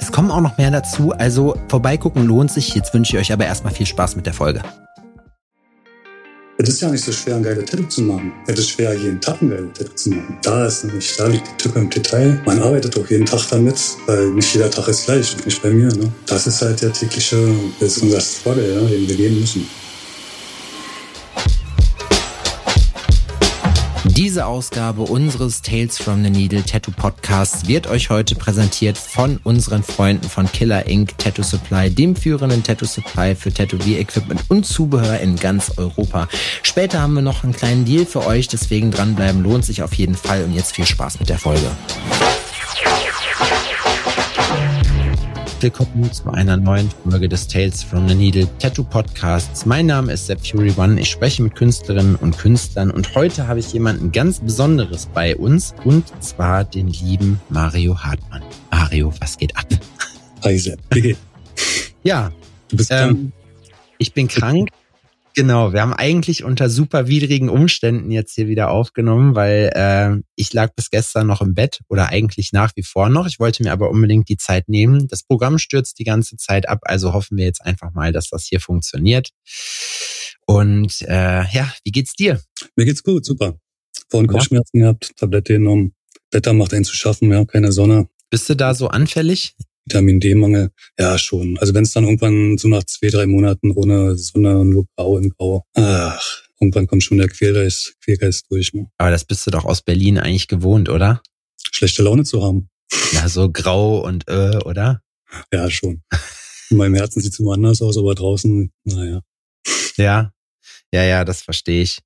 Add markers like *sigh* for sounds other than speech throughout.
Es kommen auch noch mehr dazu, also vorbeigucken lohnt sich. Jetzt wünsche ich euch aber erstmal viel Spaß mit der Folge. Es ist ja nicht so schwer, ein geiles Tattoo zu machen. Es ist schwer, jeden Tag ein geiles Tattoo zu machen. Da ist nämlich, da liegt die Tücke im Detail. Man arbeitet auch jeden Tag damit, weil nicht jeder Tag ist gleich, nicht bei mir. Ne? Das ist halt der tägliche, das ist unser Struggle, ja, den wir gehen müssen. Diese Ausgabe unseres Tales from the Needle Tattoo Podcasts wird euch heute präsentiert von unseren Freunden von Killer Ink Tattoo Supply, dem führenden Tattoo Supply für Tätowier-Equipment und Zubehör in ganz Europa. Später haben wir noch einen kleinen Deal für euch, deswegen dranbleiben lohnt sich auf jeden Fall und jetzt viel Spaß mit der Folge. Willkommen zu einer neuen Folge des Tales from the Needle Tattoo Podcasts. Mein Name ist Sepp Fury One. Ich spreche mit Künstlerinnen und Künstlern und heute habe ich jemanden ganz Besonderes bei uns und zwar den lieben Mario Hartmann. Mario, was geht ab? Hi Sepp, wie geht's? Ja, du bist ähm, ich bin krank. Genau, wir haben eigentlich unter super widrigen Umständen jetzt hier wieder aufgenommen, weil äh, ich lag bis gestern noch im Bett oder eigentlich nach wie vor noch. Ich wollte mir aber unbedingt die Zeit nehmen. Das Programm stürzt die ganze Zeit ab, also hoffen wir jetzt einfach mal, dass das hier funktioniert. Und äh, ja, wie geht's dir? Mir geht's gut, super. Vorhin Kopfschmerzen ja. gehabt, Tablette genommen. Wetter macht einen zu schaffen, ja, keine Sonne. Bist du da so anfällig? Vitamin D-Mangel, ja schon. Also wenn es dann irgendwann so nach zwei, drei Monaten ohne Sonne nur grau in grau, ach, irgendwann kommt schon der Quälgeist, Quälgeist durch. Ne? Aber das bist du doch aus Berlin eigentlich gewohnt, oder? Schlechte Laune zu haben. Ja, so grau und äh, oder? Ja, schon. In meinem Herzen sieht es immer anders aus, aber draußen, naja. Ja, ja, ja, das verstehe ich.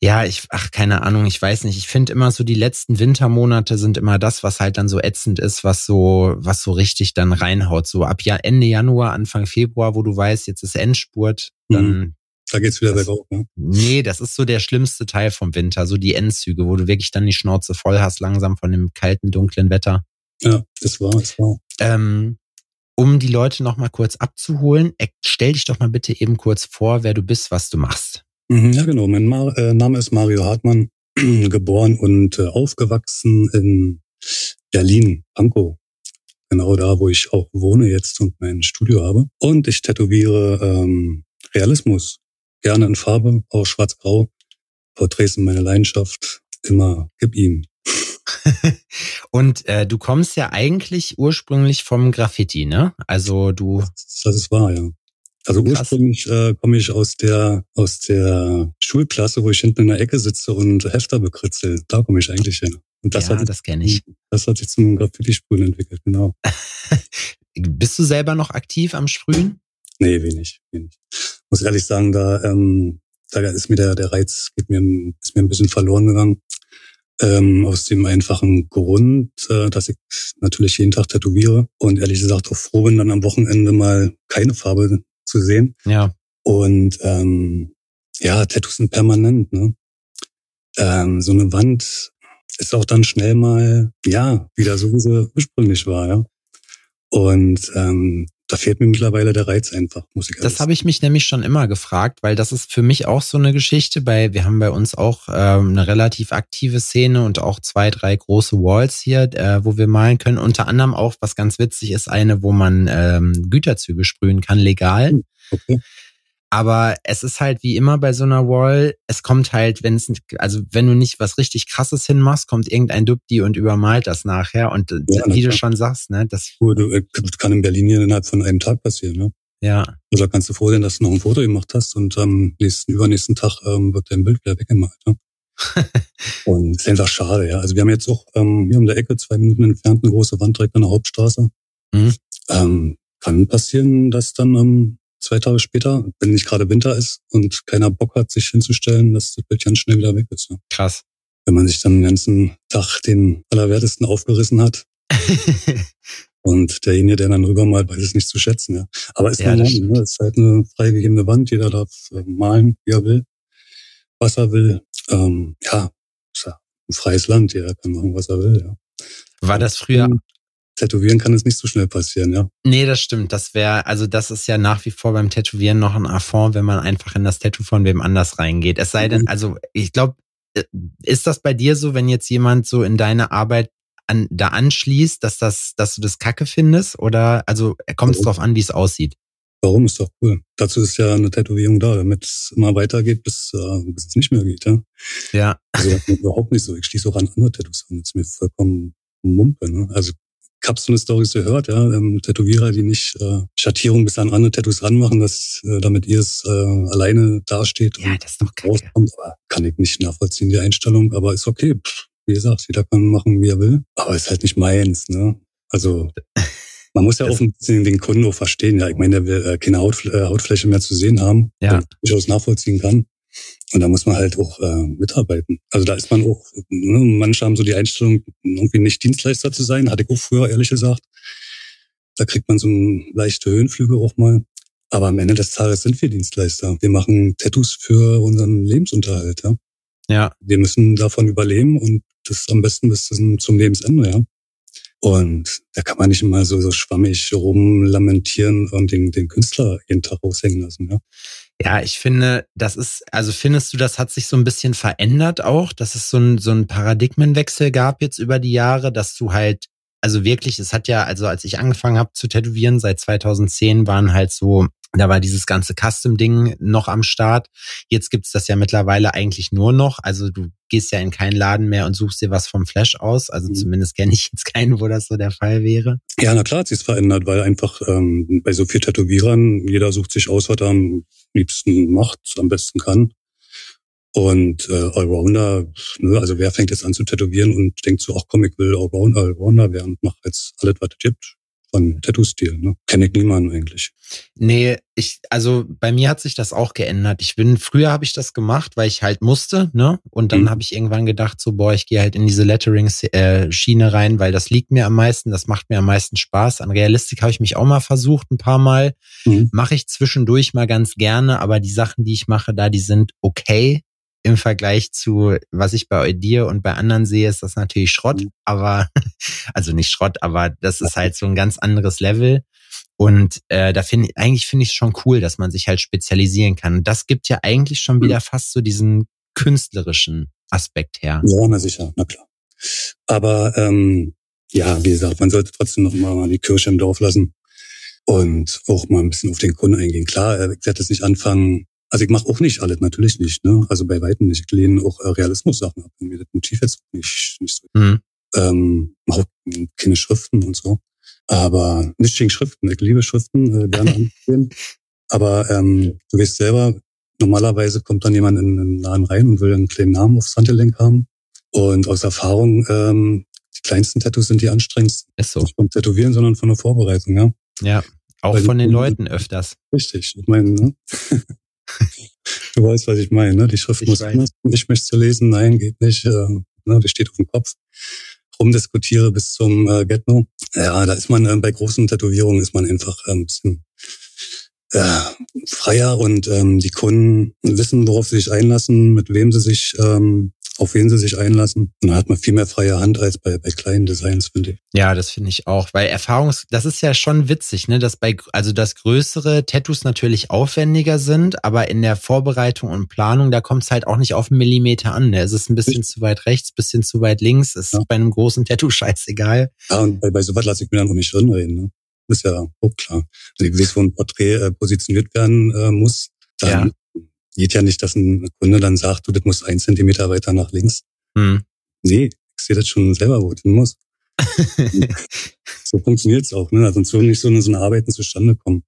Ja, ich, ach, keine Ahnung, ich weiß nicht. Ich finde immer so, die letzten Wintermonate sind immer das, was halt dann so ätzend ist, was so, was so richtig dann reinhaut. So ab ja, Ende Januar, Anfang Februar, wo du weißt, jetzt ist Endspurt, dann. Mhm. Da geht's wieder bergauf, ne? Nee, das ist so der schlimmste Teil vom Winter, so die Endzüge, wo du wirklich dann die Schnauze voll hast, langsam von dem kalten, dunklen Wetter. Ja, das war, das war. Ähm, um die Leute nochmal kurz abzuholen, stell dich doch mal bitte eben kurz vor, wer du bist, was du machst. Mhm, ja, genau. Mein Mar äh, Name ist Mario Hartmann, *clears throat* geboren und äh, aufgewachsen in Berlin, Pankow. Genau da, wo ich auch wohne jetzt und mein Studio habe. Und ich tätowiere ähm, Realismus. Gerne in Farbe, auch schwarz-grau. Porträts sind meine Leidenschaft. Immer gib ihm. *laughs* und äh, du kommst ja eigentlich ursprünglich vom Graffiti, ne? Also du. Das, das ist wahr, ja. Also Krass. ursprünglich äh, komme ich aus der aus der Schulklasse, wo ich hinten in der Ecke sitze und Hefter bekritzel. Da komme ich eigentlich hin. Und das ja, hat das kenne ich. Das hat sich zum Graffiti-Sprühen entwickelt, genau. *laughs* Bist du selber noch aktiv am Sprühen? Nee, wenig, wenig. Muss ehrlich sagen, da, ähm, da ist mir der, der Reiz, geht mir, ist mir ein bisschen verloren gegangen. Ähm, aus dem einfachen Grund, äh, dass ich natürlich jeden Tag tätowiere und ehrlich gesagt auch froh bin, dann am Wochenende mal keine Farbe zu sehen. Ja. Und ähm, ja, Tattoos sind permanent. Ne? Ähm, so eine Wand ist auch dann schnell mal, ja, wieder so, wie sie ursprünglich war. Ja. Und ähm, da fehlt mir mittlerweile der Reiz einfach, muss ich Das habe ich mich nämlich schon immer gefragt, weil das ist für mich auch so eine Geschichte. Bei wir haben bei uns auch ähm, eine relativ aktive Szene und auch zwei, drei große Walls hier, äh, wo wir malen können. Unter anderem auch, was ganz witzig ist, eine, wo man ähm, Güterzüge sprühen kann, legal. Hm, okay. Aber es ist halt wie immer bei so einer Wall, es kommt halt, wenn es, also wenn du nicht was richtig krasses hinmachst, kommt irgendein Dupdi und übermalt das nachher. Und äh, ja, wie du schon sagst, ne, das. Äh, das kann in Berlin hier innerhalb von einem Tag passieren, ne? Ja. Also da kannst du froh sein, dass du noch ein Foto gemacht hast und am nächsten, übernächsten Tag ähm, wird dein Bild wieder weggemalt. Ne? *laughs* und ist einfach schade, ja. Also wir haben jetzt auch ähm, hier um der Ecke, zwei Minuten entfernt, eine große Wand direkt an der Hauptstraße. Mhm. Ähm, kann passieren, dass dann ähm, zwei Tage später, wenn nicht gerade Winter ist und keiner Bock hat, sich hinzustellen, dass das Bild ganz schnell wieder weg ist. Ja. Krass. Wenn man sich dann den ganzen Tag den Allerwertesten aufgerissen hat. *laughs* Und derjenige, der dann rübermalt, weiß es nicht zu schätzen, ja. Aber ist ja, normal, ne? ist halt eine freigegebene Wand, jeder darf äh, malen, wie er will, was er will. Ähm, ja, ist ja ein freies Land, jeder kann machen, was er will, ja. War das früher Tätowieren kann es nicht so schnell passieren, ja. Nee, das stimmt. Das wäre, also das ist ja nach wie vor beim Tätowieren noch ein Affront, wenn man einfach in das Tattoo von wem anders reingeht. Es sei denn, mhm. also ich glaube, äh, ist das bei dir so, wenn jetzt jemand so in deine Arbeit an, da anschließt, dass das, dass du das Kacke findest? Oder also kommt es drauf an, wie es aussieht? Warum ist doch cool. Dazu ist ja eine Tätowierung da, damit es immer weitergeht, bis, äh, bis es nicht mehr geht, ja. Ja. Also überhaupt nicht so. Ich schließe auch an andere Tattoos an. Das ist mir vollkommen Mumpe, ne? Also habe so gehört, ja, ähm, Tätowierer, die nicht äh, Schattierung bis an andere Tattoos ranmachen, dass äh, damit ihr es äh, alleine dasteht ja, und das ist doch rauskommt. Aber kann ich nicht nachvollziehen, die Einstellung, aber ist okay. Pff, wie gesagt, jeder kann machen, wie er will. Aber ist halt nicht meins, ne? Also *laughs* man muss ja auch ein bisschen den Kunden auch verstehen. Ja, ich meine, der will äh, keine Haut, äh, Hautfläche mehr zu sehen haben, ja. ich durchaus nachvollziehen kann. Und da muss man halt auch äh, mitarbeiten. Also da ist man auch, ne, manche haben so die Einstellung, irgendwie nicht Dienstleister zu sein, hatte ich auch früher ehrlich gesagt. Da kriegt man so ein leichte Höhenflüge auch mal. Aber am Ende des Tages sind wir Dienstleister. Wir machen Tattoos für unseren Lebensunterhalt, ja. Ja. Wir müssen davon überleben und das am besten bis zum Lebensende, ja. Und da kann man nicht immer so, so schwammig rumlamentieren und den, den Künstler jeden Tag raushängen lassen, ja. Ja, ich finde, das ist, also findest du, das hat sich so ein bisschen verändert auch, dass es so ein, so ein Paradigmenwechsel gab jetzt über die Jahre, dass du halt, also wirklich, es hat ja, also als ich angefangen habe zu tätowieren, seit 2010 waren halt so da war dieses ganze Custom-Ding noch am Start. Jetzt gibt's das ja mittlerweile eigentlich nur noch. Also du gehst ja in keinen Laden mehr und suchst dir was vom Flash aus. Also mhm. zumindest kenne ich jetzt keinen, wo das so der Fall wäre. Ja, na klar hat sich's verändert, weil einfach ähm, bei so viel Tätowierern, jeder sucht sich aus, was er am liebsten macht, am besten kann. Und äh, Allrounder, ne, also wer fängt jetzt an zu tätowieren und denkt so, ach komm, ich will Allrounder, Allrounder werden und mach jetzt alles, was es gibt von Tattoo-Stil. Ne? Kenne ich niemanden eigentlich. Nee, ich, also bei mir hat sich das auch geändert. Ich bin, früher habe ich das gemacht, weil ich halt musste, ne? Und dann mhm. habe ich irgendwann gedacht, so, boah, ich gehe halt in diese Lettering-Schiene äh, rein, weil das liegt mir am meisten, das macht mir am meisten Spaß. An Realistik habe ich mich auch mal versucht, ein paar Mal. Mhm. Mache ich zwischendurch mal ganz gerne, aber die Sachen, die ich mache da, die sind okay im Vergleich zu, was ich bei dir und bei anderen sehe, ist das natürlich Schrott, mhm. aber, *laughs* also nicht Schrott, aber das ist halt so ein ganz anderes Level. Und äh, da finde ich, eigentlich finde ich es schon cool, dass man sich halt spezialisieren kann. das gibt ja eigentlich schon wieder mhm. fast so diesen künstlerischen Aspekt her. Ja, na sicher, na klar. Aber ähm, ja, wie gesagt, man sollte trotzdem noch mal die Kirche im Dorf lassen und auch mal ein bisschen auf den Kunden eingehen. Klar, äh, ich werde jetzt nicht anfangen, also ich mache auch nicht alles, natürlich nicht. Ne? Also bei weitem nicht. Ich lehne auch äh, Realismus-Sachen ab. Mir das Motiv jetzt nicht, nicht so. Mhm. Ähm, mache keine Schriften und so. Aber nicht gegen Schriften. Ich liebe Schriften, äh, gerne ansehen. *laughs* Aber ähm, du weißt selber, normalerweise kommt dann jemand in einen Laden rein und will einen kleinen Namen aufs Handgelenk haben. Und aus Erfahrung, ähm, die kleinsten Tattoos sind die anstrengendsten. Ist so. Nicht vom Tätowieren, sondern von der Vorbereitung, ja. Ja, auch Weil von den Leuten öfters. Richtig. Ich meine, ne? *laughs* du weißt, was ich meine. Ne? Die Schrift ich muss anders. Ich möchte zu lesen. Nein, geht nicht. Ähm, ne? Die steht auf dem Kopf. Rumdiskutiere bis zum äh, Get-No. Ja, da ist man äh, bei großen Tätowierungen ist man einfach äh, ein bisschen äh, freier und ähm, die Kunden wissen, worauf sie sich einlassen, mit wem sie sich ähm, auf wen sie sich einlassen. Und dann hat man viel mehr freie Hand als bei, bei kleinen Designs, finde ich. Ja, das finde ich auch, weil Erfahrungs, das ist ja schon witzig, ne, dass bei, also dass größere Tattoos natürlich aufwendiger sind, aber in der Vorbereitung und Planung, da kommt es halt auch nicht auf einen Millimeter an. Ne? Es ist ein bisschen ich, zu weit rechts, bisschen zu weit links, ist ja. bei einem großen Tattoo *laughs* scheißegal. Ja, und bei, bei sowas lasse ich mir dann auch nicht drinreden, ne? Ist ja auch klar. Also weiß, wo ein Porträt äh, positioniert werden äh, muss, dann ja geht ja nicht, dass ein Kunde dann sagt, du, das muss ein Zentimeter weiter nach links. Hm. Nee, ich sehe das schon selber, wo es hin muss. *laughs* so funktioniert es auch, ne? Also sonst würden nicht so eine, so eine Arbeiten zustande kommen.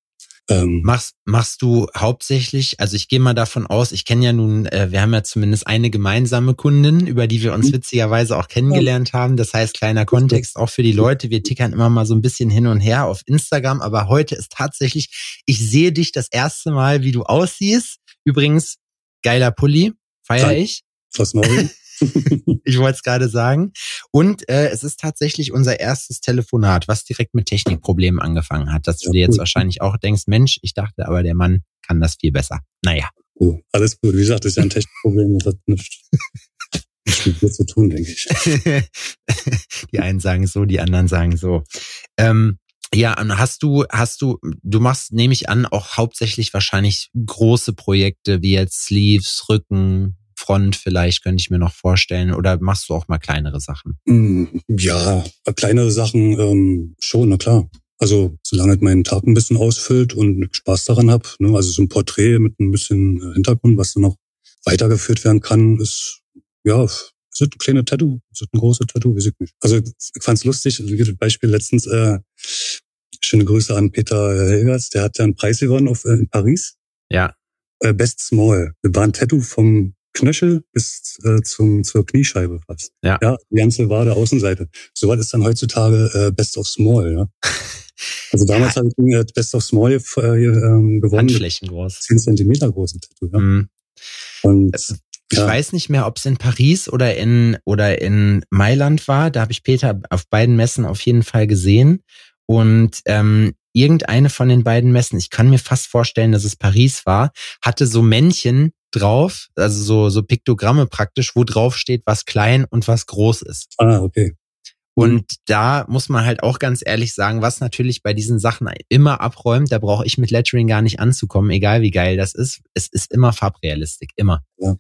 Ähm, machst, machst du hauptsächlich, also ich gehe mal davon aus, ich kenne ja nun, äh, wir haben ja zumindest eine gemeinsame Kundin, über die wir uns mhm. witzigerweise auch kennengelernt haben. Das heißt, kleiner Kontext auch für die Leute. Wir tickern immer mal so ein bisschen hin und her auf Instagram, aber heute ist tatsächlich, ich sehe dich das erste Mal, wie du aussiehst Übrigens, geiler Pulli, feier ich. Was *laughs* Neue. ich wollte es gerade sagen. Und äh, es ist tatsächlich unser erstes Telefonat, was direkt mit Technikproblemen angefangen hat, dass du ja, dir jetzt wahrscheinlich auch denkst, Mensch, ich dachte aber, der Mann kann das viel besser. Naja. Oh, alles gut. Wie gesagt, das ist ja ein Technikproblem, das hat nichts, mit dir zu tun, denke ich. *laughs* die einen sagen so, die anderen sagen so. Ähm, ja, hast du, hast du, du machst, nehme ich an, auch hauptsächlich wahrscheinlich große Projekte wie jetzt Sleeves, Rücken, Front vielleicht, könnte ich mir noch vorstellen. Oder machst du auch mal kleinere Sachen? Mm, ja, kleinere Sachen ähm, schon, na klar. Also solange halt meinen Tag ein bisschen ausfüllt und Spaß daran habe, ne, also so ein Porträt mit ein bisschen äh, Hintergrund, was dann noch weitergeführt werden kann, ist ja ist ein kleine Tattoo, ist ein großes Tattoo, weiß ich nicht. Also ich fand's lustig, wie das Beispiel letztens, äh, schöne Grüße an Peter Helgers, der hat ja einen Preis gewonnen auf, äh, in Paris. Ja. Äh, Best Small. Das war ein Tattoo vom Knöchel bis äh, zum, zur Kniescheibe fast. Ja. ja. Die ganze Wade Außenseite. So was ist dann heutzutage äh, Best of Small, ja. *laughs* Also damals ja. habe ich äh, Best of Small äh, ähm, gewonnen. Handflächen groß. 10 Zentimeter große Tattoo, ja. Mhm. Und ich ja. weiß nicht mehr, ob es in Paris oder in oder in Mailand war. Da habe ich Peter auf beiden Messen auf jeden Fall gesehen. Und ähm, irgendeine von den beiden Messen, ich kann mir fast vorstellen, dass es Paris war, hatte so Männchen drauf, also so, so Piktogramme praktisch, wo drauf steht, was klein und was groß ist. Ah, okay. Und da muss man halt auch ganz ehrlich sagen, was natürlich bei diesen Sachen immer abräumt, da brauche ich mit Lettering gar nicht anzukommen, egal wie geil das ist. Es ist immer Farbrealistik, immer. Ja,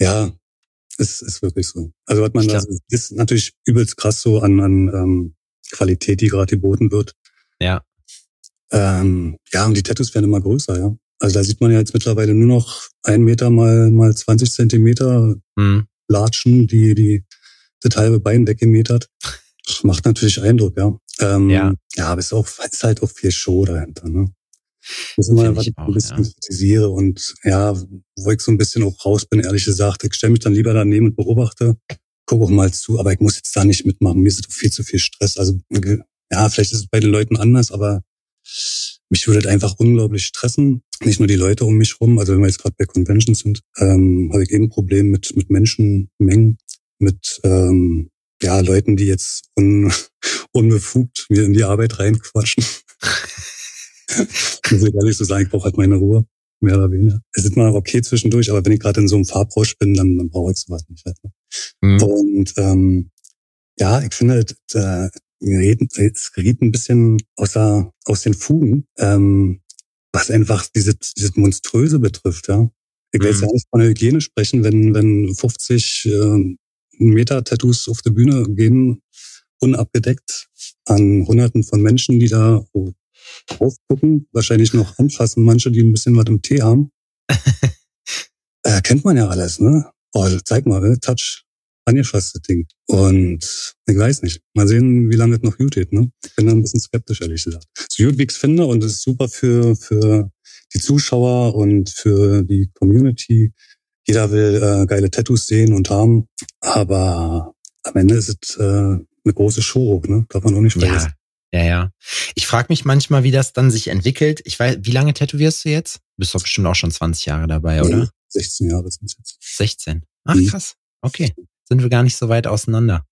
ja es ist wirklich so. Also was man da ist natürlich übelst krass so an, an ähm, Qualität, die gerade geboten wird. Ja. Ähm, ja, und die Tattoos werden immer größer, ja. Also da sieht man ja jetzt mittlerweile nur noch ein Meter mal, mal 20 Zentimeter mhm. Latschen, die, die das halbe Bein weggemetert. Macht natürlich Eindruck, ja. Ähm, ja. ja, aber es ist, auch, ist halt auch viel Show dahinter, ne? Das ist immer, was ich auch, ein bisschen ja. kritisiere und ja, wo ich so ein bisschen auch raus bin, ehrlich gesagt. Ich stelle mich dann lieber daneben und beobachte, gucke auch mal zu, aber ich muss jetzt da nicht mitmachen. Mir ist doch viel zu viel Stress. Also ja, vielleicht ist es bei den Leuten anders, aber mich würde einfach unglaublich stressen. Nicht nur die Leute um mich rum, also wenn wir jetzt gerade bei Conventions sind, ähm, habe ich eben ein Problem mit, mit Menschenmengen, mit ähm, ja, Leuten, die jetzt un, *laughs* unbefugt mir in die Arbeit reinquatschen. Muss ich ehrlich so sagen, ich brauche halt meine Ruhe, mehr oder weniger. Es ist mal okay zwischendurch, aber wenn ich gerade in so einem Farbrausch bin, dann, dann brauche ich sowas nicht. Halt, ne? Mhm. Und ähm, ja, ich finde, äh, es geriet ein bisschen außer, aus den Fugen, ähm, was einfach diese, dieses Monströse betrifft, ja. Ich will jetzt mhm. ja nicht von der Hygiene sprechen, wenn, wenn 50 äh, Meter Tattoos auf der Bühne gehen, unabgedeckt, an hunderten von Menschen, die da drauf gucken, wahrscheinlich noch anfassen, manche, die ein bisschen was im Tee haben. *laughs* äh, kennt man ja alles, ne? Oh, zeig mal, ne? Touch, angefasstes Ding. Und ich weiß nicht. Mal sehen, wie lange es noch gut geht. Ne? Ich bin da ein bisschen skeptisch, ehrlich gesagt. So gut wie ich finde und es ist super für, für die Zuschauer und für die Community. Jeder will äh, geile Tattoos sehen und haben. Aber am Ende ist es äh, eine große Show, ne? Darf man auch nicht vergessen. Ja, ja, ja. Ich frage mich manchmal, wie das dann sich entwickelt. Ich weiß, wie lange tätowierst du jetzt? Du bist doch bestimmt auch schon 20 Jahre dabei, oder? 16 Jahre sind es jetzt. 16. Ach, mhm. krass. Okay sind wir gar nicht so weit auseinander.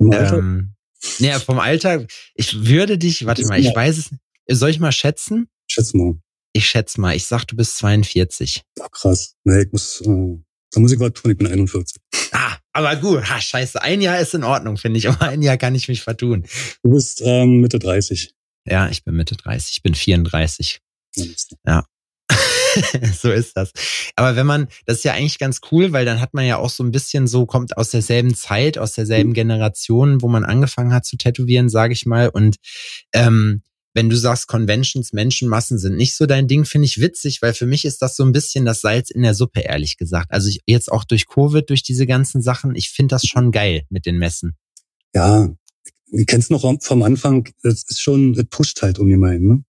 Ähm, ja, vom Alter, ich würde dich, warte mal, ich weiß es. Soll ich mal schätzen? Schätze mal. Ich schätze mal, ich sag, du bist 42. Ach, krass. Nee, ich muss, äh, da muss ich was tun, ich bin 41. Ah, aber gut, ha, scheiße, ein Jahr ist in Ordnung, finde ich, aber *laughs* ein Jahr kann ich mich vertun. Du bist ähm, Mitte 30. Ja, ich bin Mitte 30, ich bin 34. Ja. *laughs* so ist das. Aber wenn man, das ist ja eigentlich ganz cool, weil dann hat man ja auch so ein bisschen so, kommt aus derselben Zeit, aus derselben mhm. Generation, wo man angefangen hat zu tätowieren, sage ich mal. Und ähm, wenn du sagst, Conventions, Menschenmassen sind nicht so dein Ding, finde ich witzig, weil für mich ist das so ein bisschen das Salz in der Suppe, ehrlich gesagt. Also ich, jetzt auch durch Covid, durch diese ganzen Sachen, ich finde das schon geil mit den Messen. Ja, du kennst noch vom Anfang, das ist schon, das pusht halt um jemanden, ne?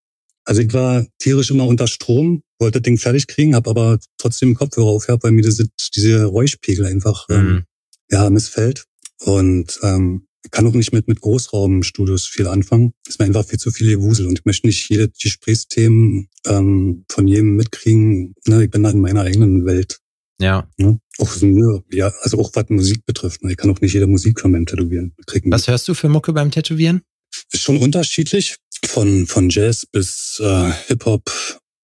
Also ich war tierisch immer unter Strom, wollte das Ding fertig kriegen, habe aber trotzdem Kopfhörer aufgehabt, weil mir diese, diese Räuschpegel einfach ähm, mhm. ähm, ja missfällt. Und ähm, kann auch nicht mit, mit Großraumstudios viel anfangen. Ist mir einfach viel zu viel Wusel und ich möchte nicht jede Gesprächsthemen ähm, von jedem mitkriegen. Ne, ich bin da in meiner eigenen Welt. Ja. ja. Auch, ja, also auch was Musik betrifft. Ne? Ich kann auch nicht jede Musik hören beim Tätowieren. Kriegen. Was hörst du für Mucke beim Tätowieren? Ist schon unterschiedlich. Von, von Jazz bis äh, Hip-Hop,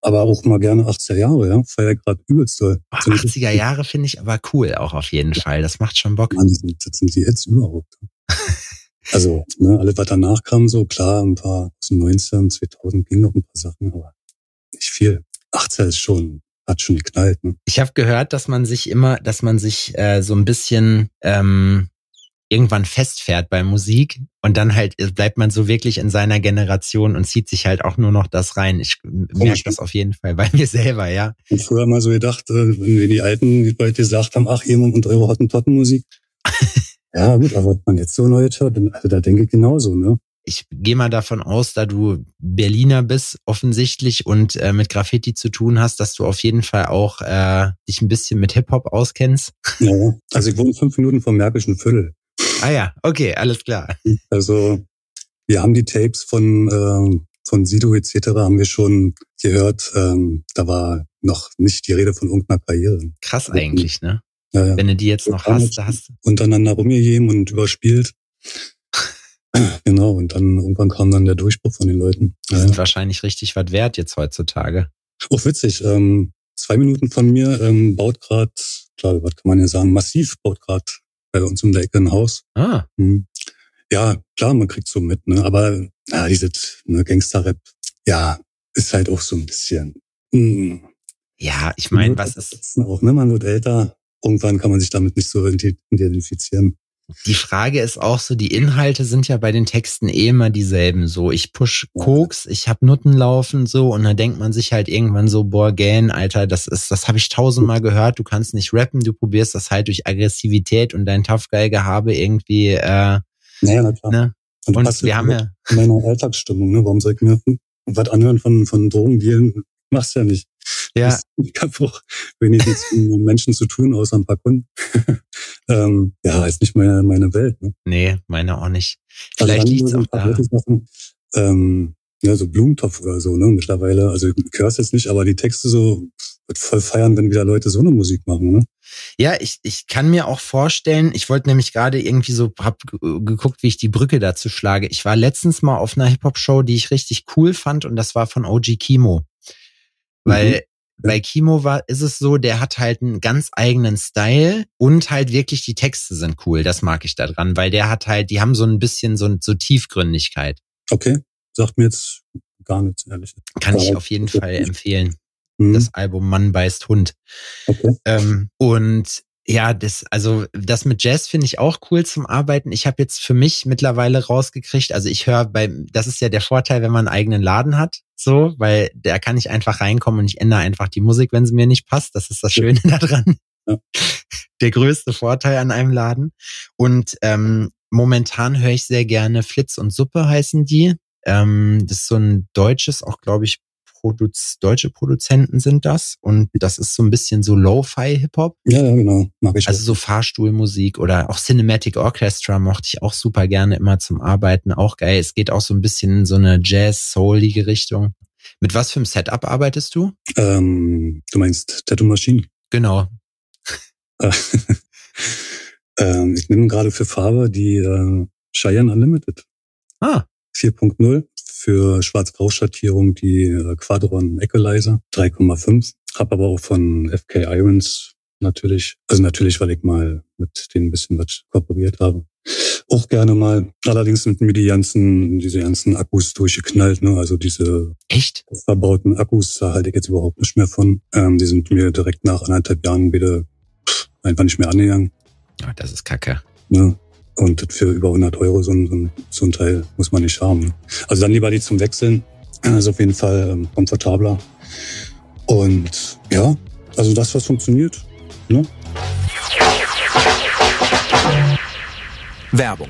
aber auch mal gerne 80er Jahre, ja. Feier gerade übelst doll. Oh, 80er Jahre finde ich aber cool, auch auf jeden Fall. Das macht schon Bock. Mann, das sind, das sind die Hits überhaupt. *laughs* also, ne, alles, was danach kam, so klar, ein paar aus den 90ern, 2000 ging noch ein paar Sachen, aber nicht viel. 80er ist schon, hat schon geknallt. Ne? Ich habe gehört, dass man sich immer, dass man sich äh, so ein bisschen ähm, irgendwann festfährt bei Musik und dann halt bleibt man so wirklich in seiner Generation und zieht sich halt auch nur noch das rein. Ich merke das auf jeden Fall bei *laughs* mir selber, ja. Und früher mal so gedacht, äh, wenn wir die Alten die Leute gesagt haben, ach, jemand und eure Hottentottenmusik. *laughs* ja, gut, aber wenn man jetzt so neu hört, also da denke ich genauso, ne? Ich gehe mal davon aus, da du Berliner bist, offensichtlich und äh, mit Graffiti zu tun hast, dass du auf jeden Fall auch äh, dich ein bisschen mit Hip-Hop auskennst. Ja, also ich wohne fünf Minuten vom Märkischen Viertel. Ah ja, okay, alles klar. *laughs* Also wir haben die Tapes von, äh, von Sido etc. haben wir schon gehört. Ähm, da war noch nicht die Rede von irgendeiner Karriere. Krass eigentlich, ne? Ja, ja. Wenn du die jetzt noch hast, da hast du. Untereinander rumgegeben und überspielt. *laughs* genau, und dann irgendwann kam dann der Durchbruch von den Leuten. Die ja, sind wahrscheinlich richtig was wert jetzt heutzutage. Oh, witzig. Ähm, zwei Minuten von mir ähm, baut gerade, klar, was kann man ja sagen, massiv baut gerade bei uns um der Ecke ein Haus. Ah. Hm. Ja, klar, man kriegt so mit, ne? Aber ja, diese ne, Gangster-Rap, ja, ist halt auch so ein bisschen. Mh. Hm. Ja, ich meine, was ist. Auch, ne? Man wird älter, irgendwann kann man sich damit nicht so identifizieren. Die Frage ist auch so, die Inhalte sind ja bei den Texten eh immer dieselben. So, ich push Koks, ich hab Nutten laufen, so, und dann denkt man sich halt irgendwann so, boah, Gan, Alter, das ist, das habe ich tausendmal gehört, du kannst nicht rappen, du probierst das halt durch Aggressivität und dein Tough Guy Gehabe irgendwie, äh, naja, na klar. Ne? Und, und wir haben ja. In meiner Alltagsstimmung, ne? Warum soll ich mir was anhören von, von Drogendealen? Machst ja nicht. Ja. Ich habe auch wenig mit Menschen zu tun, außer ein paar Kunden. *laughs* ähm, ja, ist nicht meine, meine Welt. Ne? Nee, meine auch nicht. Also Vielleicht also liegt es auch da. Sachen, ähm, ja, so Blumentopf oder so, ne? Mittlerweile, also ich höre jetzt nicht, aber die Texte so wird voll feiern, wenn wieder Leute so eine Musik machen, ne? Ja, ich, ich kann mir auch vorstellen, ich wollte nämlich gerade irgendwie so, hab geguckt, wie ich die Brücke dazu schlage. Ich war letztens mal auf einer Hip-Hop-Show, die ich richtig cool fand und das war von OG Kimo. Weil mhm bei Kimo war, ist es so, der hat halt einen ganz eigenen Style und halt wirklich die Texte sind cool. Das mag ich da dran, weil der hat halt, die haben so ein bisschen so, so Tiefgründigkeit. Okay. Sagt mir jetzt gar nichts, ehrlich. Kann ich auf jeden Fall empfehlen. Mhm. Das Album Mann beißt Hund. Okay. Ähm, und ja, das, also das mit Jazz finde ich auch cool zum Arbeiten. Ich habe jetzt für mich mittlerweile rausgekriegt, also ich höre bei, das ist ja der Vorteil, wenn man einen eigenen Laden hat, so, weil da kann ich einfach reinkommen und ich ändere einfach die Musik, wenn sie mir nicht passt. Das ist das Schöne *laughs* daran. Der größte Vorteil an einem Laden. Und ähm, momentan höre ich sehr gerne Flitz und Suppe heißen die. Ähm, das ist so ein deutsches, auch glaube ich, Produz deutsche Produzenten sind das und das ist so ein bisschen so Lo-Fi-Hip-Hop. Ja, ja, genau. Mag ich also so Fahrstuhlmusik oder auch Cinematic Orchestra mochte ich auch super gerne immer zum Arbeiten. Auch geil. Es geht auch so ein bisschen in so eine Jazz-Soulige Richtung. Mit was für einem Setup arbeitest du? Ähm, du meinst Tattoo Machine? Genau. *laughs* ähm, ich nehme gerade für Farbe die äh, Cheyenne Unlimited. Ah. 4.0 für Schwarz-Grau-Schattierung die äh, Quadron Equalizer 3,5. Hab aber auch von FK Irons natürlich, also natürlich, weil ich mal mit denen ein bisschen was kooperiert habe. Auch gerne mal. Allerdings sind mir die ganzen, diese ganzen Akkus durchgeknallt, ne? Also diese echt verbauten Akkus, da halte ich jetzt überhaupt nicht mehr von. Ähm, die sind mir direkt nach anderthalb Jahren wieder pff, einfach nicht mehr angegangen. Oh, das ist kacke. Ne? Und für über 100 Euro so ein, so ein Teil muss man nicht haben. Also dann lieber die zum Wechseln. Das *clears throat* ist auf jeden Fall ähm, komfortabler. Und ja, also das, was funktioniert. Ne? Werbung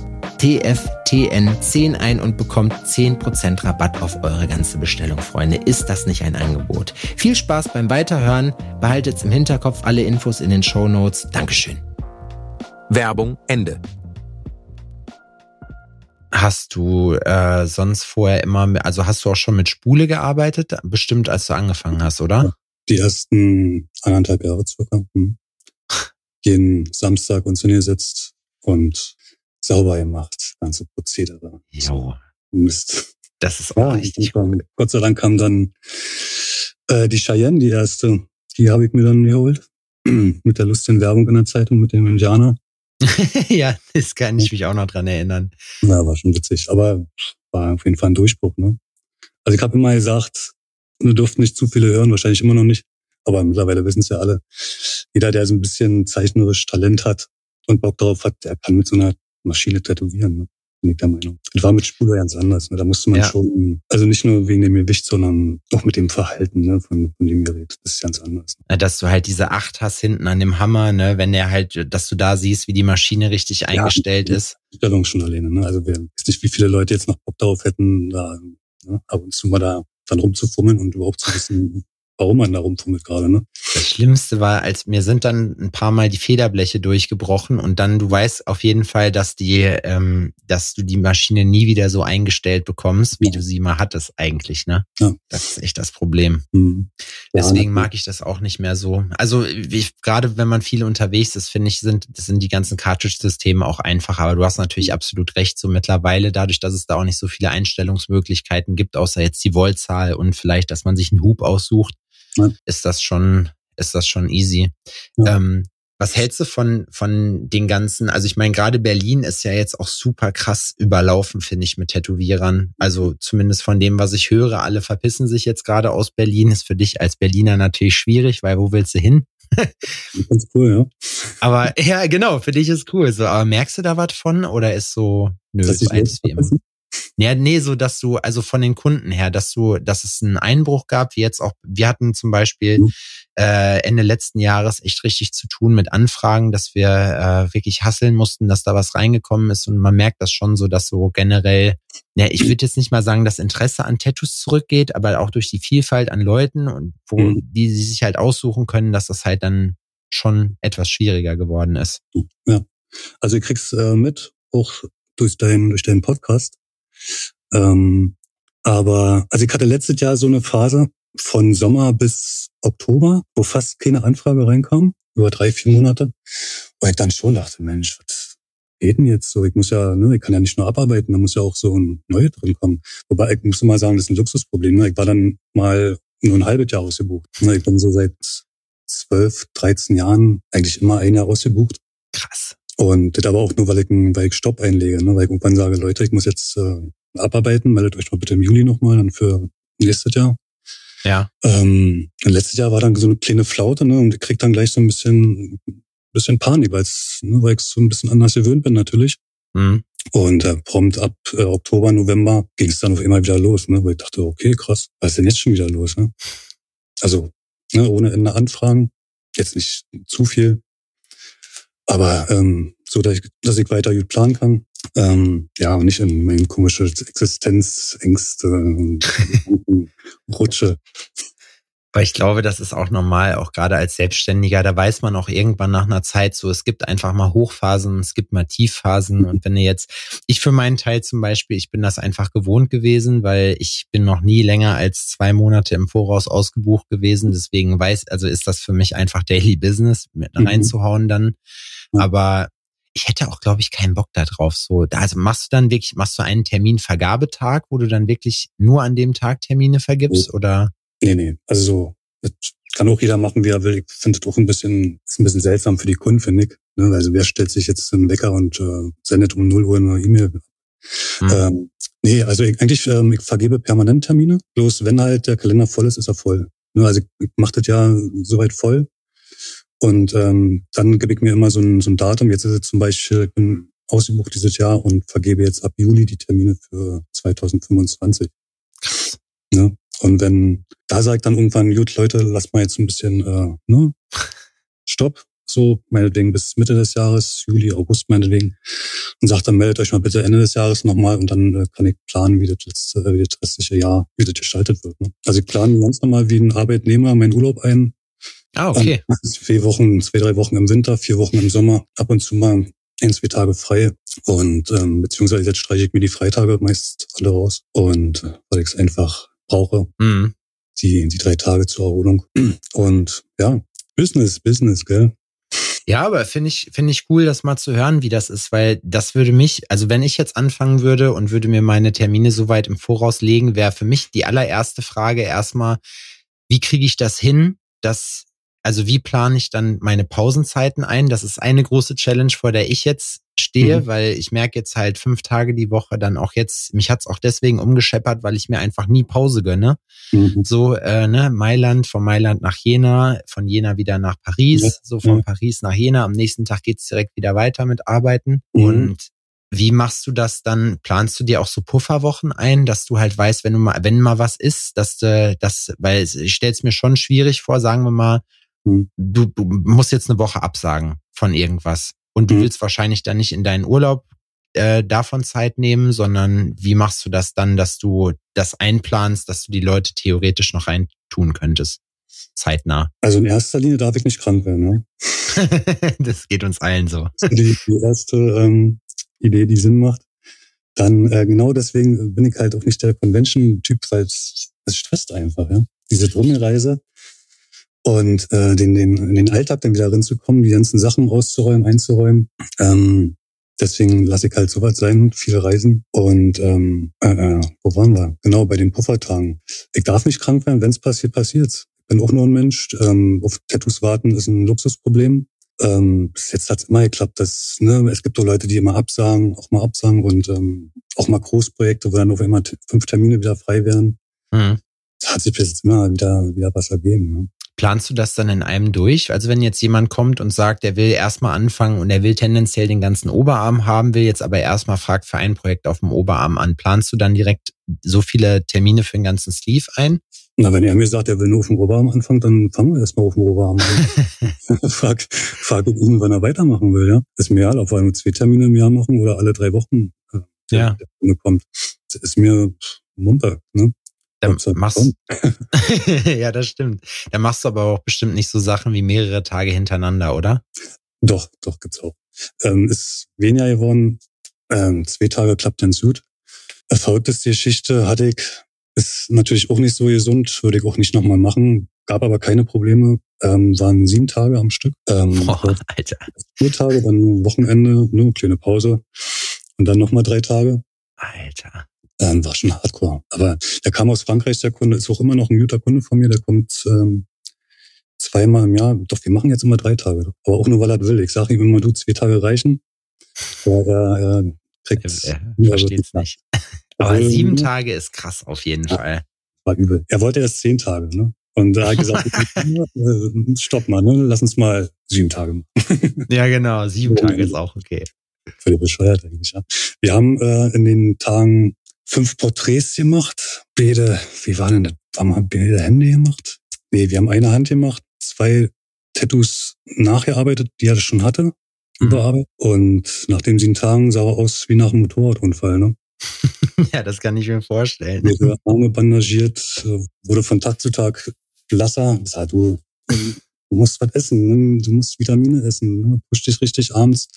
TFTN10 ein und bekommt 10% Rabatt auf eure ganze Bestellung, Freunde. Ist das nicht ein Angebot? Viel Spaß beim Weiterhören. Behaltet im Hinterkopf alle Infos in den Show Notes. Dankeschön. Werbung Ende. Hast du äh, sonst vorher immer, also hast du auch schon mit Spule gearbeitet? Bestimmt, als du angefangen hast, oder? Die ersten anderthalb Jahre circa. Hm. Jeden Samstag uns hingesetzt und sauber gemacht, ganze Prozedere. Jo. Mist. Das ist auch ja, richtig gut. Gott sei Dank kam dann äh, die Cheyenne, die erste. Die habe ich mir dann geholt. *clears throat* mit der lustigen Werbung in der Zeitung mit dem Indianer. *laughs* ja, das kann ich mich auch noch dran erinnern. Ja, war schon witzig. Aber war auf jeden Fall ein Durchbruch. Ne? Also ich habe immer gesagt, wir durften nicht zu viele hören, wahrscheinlich immer noch nicht. Aber mittlerweile wissen es ja alle. Jeder, der so ein bisschen zeichnerisch Talent hat und Bock darauf hat, der kann mit so einer Maschine tätowieren. Ne? Bin ich der Meinung. Das war mit Spule ganz anders. Ne? Da musste man ja. schon, also nicht nur wegen dem Gewicht, sondern auch mit dem Verhalten ne? von, von dem Gerät. Das ist ganz anders. Ne? Dass du halt diese Acht hast hinten an dem Hammer, ne? wenn der halt, dass du da siehst, wie die Maschine richtig eingestellt ja, ist. Stellung schon alleine. Ne? Also wir wissen nicht, wie viele Leute jetzt noch Bock darauf hätten, da ne? ab und zu mal da dann rumzufummeln und überhaupt zu wissen, warum man da rumfummelt gerade, ne? Das Schlimmste war, als mir sind dann ein paar Mal die Federbleche durchgebrochen und dann, du weißt auf jeden Fall, dass die, ähm, dass du die Maschine nie wieder so eingestellt bekommst, wie du sie mal hattest eigentlich, ne? Ja. Das ist echt das Problem. Mhm. Deswegen mag ich das auch nicht mehr so. Also ich, gerade wenn man viel unterwegs ist, finde ich, sind, das sind die ganzen Cartridge-Systeme auch einfacher. Aber du hast natürlich mhm. absolut recht, so mittlerweile, dadurch, dass es da auch nicht so viele Einstellungsmöglichkeiten gibt, außer jetzt die Voltzahl und vielleicht, dass man sich einen Hub aussucht, ja. ist das schon, ist das schon easy. Ja. Ähm, was hältst du von, von den ganzen, also ich meine, gerade Berlin ist ja jetzt auch super krass überlaufen, finde ich, mit Tätowierern. Also zumindest von dem, was ich höre, alle verpissen sich jetzt gerade aus Berlin. Ist für dich als Berliner natürlich schwierig, weil wo willst du hin? *laughs* Ganz cool, ja. Aber ja, genau, für dich ist cool. So, aber merkst du da was von oder ist so, nö, ist beides wie immer? Ja, nee, so dass du, also von den Kunden her, dass du, dass es einen Einbruch gab, wie jetzt auch, wir hatten zum Beispiel mhm. äh, Ende letzten Jahres echt richtig zu tun mit Anfragen, dass wir äh, wirklich hasseln mussten, dass da was reingekommen ist und man merkt das schon so, dass so generell, ja, ich würde jetzt nicht mal sagen, dass Interesse an Tattoos zurückgeht, aber auch durch die Vielfalt an Leuten und wo mhm. die sie sich halt aussuchen können, dass das halt dann schon etwas schwieriger geworden ist. Ja, also du kriegst äh, mit, auch durch deinen durch deinen Podcast, ähm, aber, also ich hatte letztes Jahr so eine Phase von Sommer bis Oktober, wo fast keine Anfrage reinkam, über drei, vier Monate. Wo ich dann schon dachte, Mensch, was geht denn jetzt so? Ich muss ja, ne, ich kann ja nicht nur abarbeiten, da muss ja auch so ein Neue drin kommen. Wobei ich muss mal sagen, das ist ein Luxusproblem. Ne? Ich war dann mal nur ein halbes Jahr ausgebucht. Ne, ich bin so seit zwölf, 13 Jahren eigentlich immer ein Jahr ausgebucht. Krass. Und das aber auch nur, weil ich, weil ich Stopp einlege, ne? weil ich irgendwann sage, Leute, ich muss jetzt äh, abarbeiten, meldet euch mal bitte im Juli nochmal, dann für nächstes Jahr. Ja. Ähm, letztes Jahr war dann so eine kleine Flaute, ne? Und ich krieg dann gleich so ein bisschen, bisschen Panik, weil ne, weil ich so ein bisschen anders gewöhnt bin natürlich. Mhm. Und äh, prompt ab äh, Oktober, November ging es dann auf einmal wieder los, ne? Weil ich dachte, okay, krass, was ist denn jetzt schon wieder los, ne? Also, ne, ohne Ende Anfragen, jetzt nicht zu viel, aber ähm, so, dass ich, dass ich weiter gut planen kann. Ähm, ja, und nicht in meine komische Existenzängste und *laughs* rutsche. Weil ich glaube, das ist auch normal, auch gerade als Selbstständiger, da weiß man auch irgendwann nach einer Zeit so, es gibt einfach mal Hochphasen, es gibt mal Tiefphasen. Und wenn ihr jetzt, ich für meinen Teil zum Beispiel, ich bin das einfach gewohnt gewesen, weil ich bin noch nie länger als zwei Monate im Voraus ausgebucht gewesen. Deswegen weiß, also ist das für mich einfach Daily Business, mit mhm. reinzuhauen dann. Aber ich hätte auch, glaube ich, keinen Bock da drauf. So, also machst du dann wirklich, machst du einen Terminvergabetag, wo du dann wirklich nur an dem Tag Termine vergibst, oder? Nee, nee. Also so, das kann auch jeder machen, wie er will. Ich finde das auch ein bisschen, ist ein bisschen seltsam für die Kunden, finde ich. Ne? Also wer stellt sich jetzt einen Wecker und äh, sendet um 0 Uhr eine E-Mail? Hm. Ähm, nee, also ich, eigentlich, ähm, ich vergebe permanent Termine. Bloß wenn halt der Kalender voll ist, ist er voll. Ne? Also ich, ich mache das ja soweit voll. Und ähm, dann gebe ich mir immer so ein, so ein Datum. Jetzt ist es zum Beispiel, ich bin ausgebucht dieses Jahr und vergebe jetzt ab Juli die Termine für 2025. Ne? Und wenn, da sagt dann irgendwann, gut, Leute, lasst mal jetzt ein bisschen, äh, ne, *laughs* Stopp, so, meinetwegen bis Mitte des Jahres, Juli, August meinetwegen. Und sagt dann, meldet euch mal bitte Ende des Jahres nochmal und dann äh, kann ich planen, wie das, letzte, äh, wie das restliche Jahr, wie das gestaltet wird. Ne? Also ich plane ganz normal wie ein Arbeitnehmer meinen Urlaub ein. Ah, okay. Dann vier Wochen, zwei, drei Wochen im Winter, vier Wochen im Sommer, ab und zu mal ein, zwei Tage frei. Und ähm, beziehungsweise jetzt streiche ich mir die Freitage meist alle raus. Und äh, weil ich es einfach brauche. Mhm. Die, die drei Tage zur Erholung. Und ja, Business, Business, gell? Ja, aber finde ich, finde ich cool, das mal zu hören, wie das ist, weil das würde mich, also wenn ich jetzt anfangen würde und würde mir meine Termine so weit im Voraus legen, wäre für mich die allererste Frage erstmal, wie kriege ich das hin, dass, also wie plane ich dann meine Pausenzeiten ein? Das ist eine große Challenge, vor der ich jetzt stehe, mhm. weil ich merke jetzt halt fünf Tage die Woche dann auch jetzt, mich hat's auch deswegen umgescheppert, weil ich mir einfach nie Pause gönne. Mhm. So, äh, ne, Mailand, von Mailand nach Jena, von Jena wieder nach Paris, ja. so von ja. Paris nach Jena. Am nächsten Tag geht's direkt wieder weiter mit Arbeiten. Mhm. Und wie machst du das dann? Planst du dir auch so Pufferwochen ein, dass du halt weißt, wenn du mal, wenn mal was ist, dass du das, weil ich stelle es mir schon schwierig vor, sagen wir mal, mhm. du, du musst jetzt eine Woche absagen von irgendwas. Und du mhm. willst wahrscheinlich dann nicht in deinen Urlaub äh, davon Zeit nehmen, sondern wie machst du das dann, dass du das einplanst, dass du die Leute theoretisch noch rein tun könntest? Zeitnah. Also in erster Linie darf ich nicht krank werden, ne? *laughs* das geht uns allen so. Die, die erste ähm, Idee, die Sinn macht. Dann äh, genau deswegen bin ich halt auch nicht der Convention-Typ, weil es stresst einfach, ja. Diese Drummelreise und äh, den, den, in den Alltag dann wieder reinzukommen, die ganzen Sachen auszuräumen, einzuräumen. Ähm, deswegen lasse ich halt sowas sein, viele Reisen. Und ähm, äh, äh, wo waren wir? Genau, bei den Puffertagen. Ich darf nicht krank werden, wenn es passiert, passiert's. Ich bin auch nur ein Mensch. Ähm, auf Tattoos warten ist ein Luxusproblem. Ähm, bis jetzt hat's immer geklappt. Dass, ne, es gibt auch Leute, die immer absagen, auch mal absagen und ähm, auch mal Großprojekte, wo dann auf einmal fünf Termine wieder frei werden. Mhm. Das hat sich bis jetzt immer wieder, wieder was ergeben. Ne? Planst du das dann in einem durch? Also wenn jetzt jemand kommt und sagt, er will erstmal anfangen und er will tendenziell den ganzen Oberarm haben, will jetzt aber erstmal fragt für ein Projekt auf dem Oberarm an, planst du dann direkt so viele Termine für den ganzen Sleeve ein? Na, wenn er mir sagt, er will nur auf dem Oberarm anfangen, dann fangen wir erstmal auf dem Oberarm an. *laughs* frag, frag ihn, wann er weitermachen will, ja. Ist mir egal, ob wir nur zwei Termine im Jahr machen oder alle drei Wochen äh, ja. der kommt. Das ist mir Mumpe, ne? Dann machst, *laughs* ja, das stimmt. Dann machst du aber auch bestimmt nicht so Sachen wie mehrere Tage hintereinander, oder? Doch, doch, gibt's auch. Ähm, ist weniger geworden. Ähm, zwei Tage klappt ganz gut. Verrückteste Geschichte hatte ich, ist natürlich auch nicht so gesund, würde ich auch nicht nochmal machen. Gab aber keine Probleme. Ähm, waren sieben Tage am Stück. Ähm, Boah, Alter. Vier Tage, dann Wochenende, nur eine kleine Pause. Und dann nochmal drei Tage. Alter. Ähm, war schon hardcore. Aber der kam aus Frankreich, der Kunde, ist auch immer noch ein guter Kunde von mir, der kommt ähm, zweimal im Jahr. Doch, wir machen jetzt immer drei Tage. Aber auch nur, weil er will. Ich sage ihm immer, du, zwei Tage reichen. Ja, er, er kriegt er, er versteht's nicht. Aber also, sieben Tage ist krass auf jeden ja, Fall. War übel. Er wollte erst zehn Tage, ne? Und er hat gesagt, *laughs* äh, stopp mal, ne? lass uns mal sieben Tage machen. *laughs* ja, genau, sieben Tage ist auch okay. Völlig bescheuert eigentlich, ja. Wir haben äh, in den Tagen fünf Porträts gemacht. Beide, wie war denn das? Haben wir beide Hände gemacht? Nee, wir haben eine Hand gemacht, zwei Tattoos nachgearbeitet, die er schon hatte, mhm. überarbeitet. Und nach den sieben Tagen sah er aus wie nach einem Motorradunfall, ne? *laughs* ja, das kann ich mir vorstellen. Wurde Arme bandagiert, wurde von Tag zu Tag blasser. Sag du, du musst was essen, ne? du musst Vitamine essen, ne? push dich richtig abends.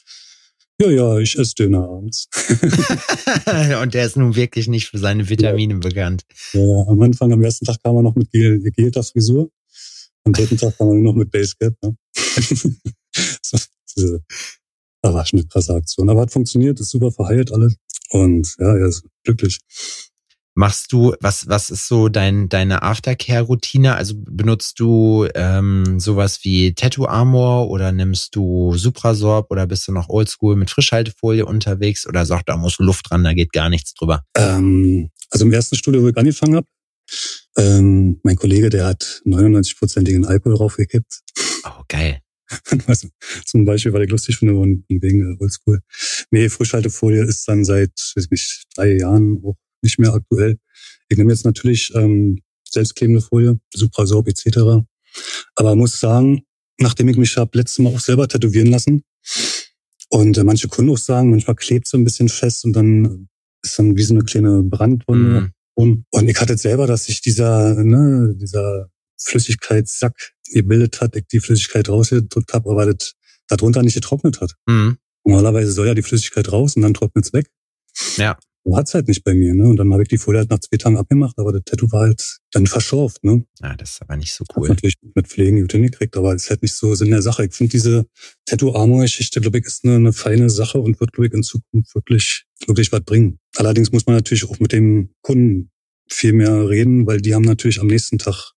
Ja, ja, ich esse Döner abends. *laughs* und der ist nun wirklich nicht für seine Vitamine ja. bekannt. Ja, am Anfang, am ersten Tag kam er noch mit gegelter Frisur. Am dritten Tag kam er nur noch mit Basecap. Ne? *laughs* diese, das war schon eine krasse Aktion. Aber hat funktioniert, ist super verheilt alles. Und ja, er ist glücklich. Machst du, was, was ist so dein, deine Aftercare-Routine? Also benutzt du ähm, sowas wie Tattoo Armor oder nimmst du Suprasorb oder bist du noch oldschool mit Frischhaltefolie unterwegs oder sagt, da muss Luft dran, da geht gar nichts drüber? Ähm, also im ersten Studio, wo ich angefangen habe, ähm, mein Kollege, der hat 99-prozentigen Alkohol draufgekippt. Oh, geil. *laughs* zum Beispiel, weil ich lustig finde und wegen Oldschool. Nee, Frischhaltefolie ist dann seit, weiß nicht, drei Jahren auch nicht mehr aktuell. Ich nehme jetzt natürlich ähm, selbstklebende Folie, Suprasorb etc. Aber muss sagen, nachdem ich mich habe letztes Mal auch selber tätowieren lassen und äh, manche Kunden auch sagen, manchmal klebt so ein bisschen fest und dann ist dann wie so eine kleine Brandwunde. Mm. Und, und ich hatte selber, dass sich dieser, ne, dieser Flüssigkeitssack gebildet hat, ich die Flüssigkeit rausgedrückt habe, aber das darunter nicht getrocknet hat. Mm. Normalerweise soll ja die Flüssigkeit raus und dann trocknet's weg. Ja hat's halt nicht bei mir, ne? Und dann habe ich die Folie halt nach zwei Tagen abgemacht, aber das Tattoo war halt dann verschorft, ne? Ja, das ist aber nicht so cool. Hab natürlich mit Pflegen gut hingekriegt, aber es ist halt nicht so Sinn der Sache. Ich finde diese Tattoo-Armor-Geschichte, glaube ich, ist eine, eine feine Sache und wird, glaube ich, in Zukunft wirklich, wirklich was bringen. Allerdings muss man natürlich auch mit dem Kunden viel mehr reden, weil die haben natürlich am nächsten Tag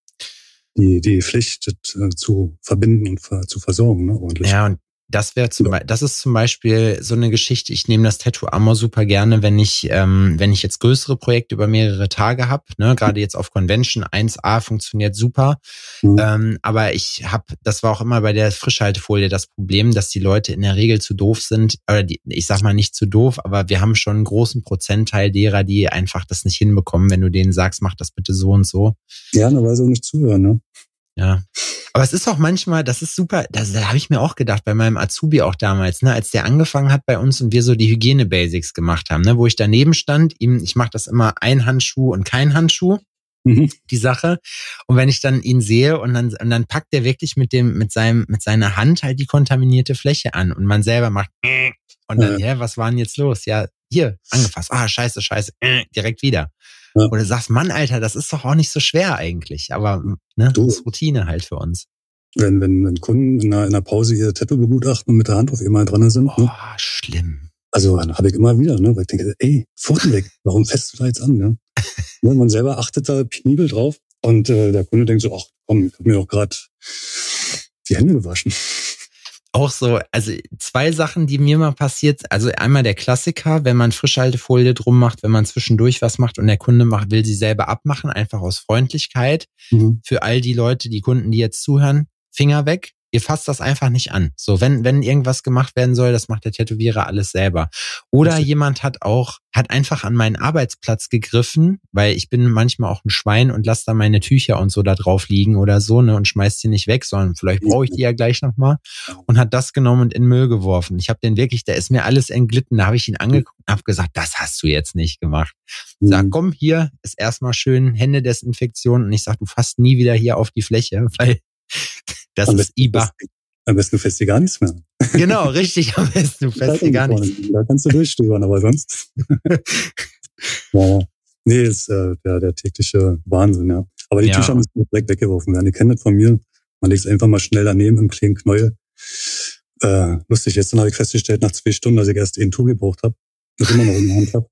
die, die Pflicht, das äh, zu verbinden und zu versorgen, ne, ordentlich. Ja, und das wäre zum Beispiel, das ist zum Beispiel so eine Geschichte. Ich nehme das Tattoo Amor super gerne, wenn ich, ähm, wenn ich jetzt größere Projekte über mehrere Tage habe. Ne? Gerade jetzt auf Convention 1A funktioniert super. Mhm. Ähm, aber ich habe, das war auch immer bei der Frischhaltefolie das Problem, dass die Leute in der Regel zu doof sind. Oder die, ich sag mal nicht zu doof, aber wir haben schon einen großen Prozentteil derer, die einfach das nicht hinbekommen, wenn du denen sagst, mach das bitte so und so. Ja, weil sie auch nicht zuhören, ne? Ja. Aber es ist auch manchmal, das ist super, das, da habe ich mir auch gedacht, bei meinem Azubi auch damals, ne, als der angefangen hat bei uns und wir so die Hygiene-Basics gemacht haben, ne, wo ich daneben stand, ihm, ich mache das immer ein Handschuh und kein Handschuh, mhm. die Sache. Und wenn ich dann ihn sehe und dann, und dann packt er wirklich mit dem, mit seinem, mit seiner Hand halt die kontaminierte Fläche an und man selber macht und dann, ja, ja was war denn jetzt los? Ja, hier, angefasst. Ah, scheiße, scheiße, direkt wieder. Ja. Oder sagst, Mann, Alter, das ist doch auch nicht so schwer eigentlich. Aber ne, du, das ist Routine halt für uns. Wenn, wenn, wenn Kunden in einer, in einer Pause ihr Tattoo begutachten und mit der Hand auf einmal dran sind. Ne? Oh, ne? schlimm. Also habe ich immer wieder, ne? weil ich denke, ey, Pfoten weg, warum fässt du da jetzt an? Ne? *laughs* ne man selber achtet da penibel drauf und äh, der Kunde denkt so, ach komm, ich habe mir doch gerade die Hände gewaschen auch so, also zwei Sachen, die mir mal passiert. Also einmal der Klassiker, wenn man Frischhaltefolie drum macht, wenn man zwischendurch was macht und der Kunde macht, will sie selber abmachen, einfach aus Freundlichkeit. Mhm. Für all die Leute, die Kunden, die jetzt zuhören, Finger weg ihr fasst das einfach nicht an. So, wenn, wenn irgendwas gemacht werden soll, das macht der Tätowierer alles selber. Oder jemand hat auch, hat einfach an meinen Arbeitsplatz gegriffen, weil ich bin manchmal auch ein Schwein und lasse da meine Tücher und so da drauf liegen oder so, ne, und schmeißt sie nicht weg, sondern vielleicht brauche ich die ja gleich nochmal und hat das genommen und in Müll geworfen. Ich habe den wirklich, da ist mir alles entglitten, da habe ich ihn angeguckt und habe gesagt, das hast du jetzt nicht gemacht. Sag, mhm. komm, hier ist erstmal schön Händedesinfektion und ich sag, du fasst nie wieder hier auf die Fläche, *laughs* weil das am ist IBA. Am besten du fährst dir gar nichts mehr. Genau, richtig. Am besten du fährst dir gar nichts. Da kannst du durchstöbern, aber sonst. *laughs* ja. Nee, ist äh, der, der tägliche Wahnsinn, ja. Aber die ja. Tücher müssen direkt weggeworfen werden. Ihr kennt das von mir. Man legt es einfach mal schnell daneben im kleinen Knäuel. Äh, lustig, jetzt habe ich festgestellt, nach zwei Stunden, dass ich erst ein Tool gebraucht habe, das immer noch in der Hand habe.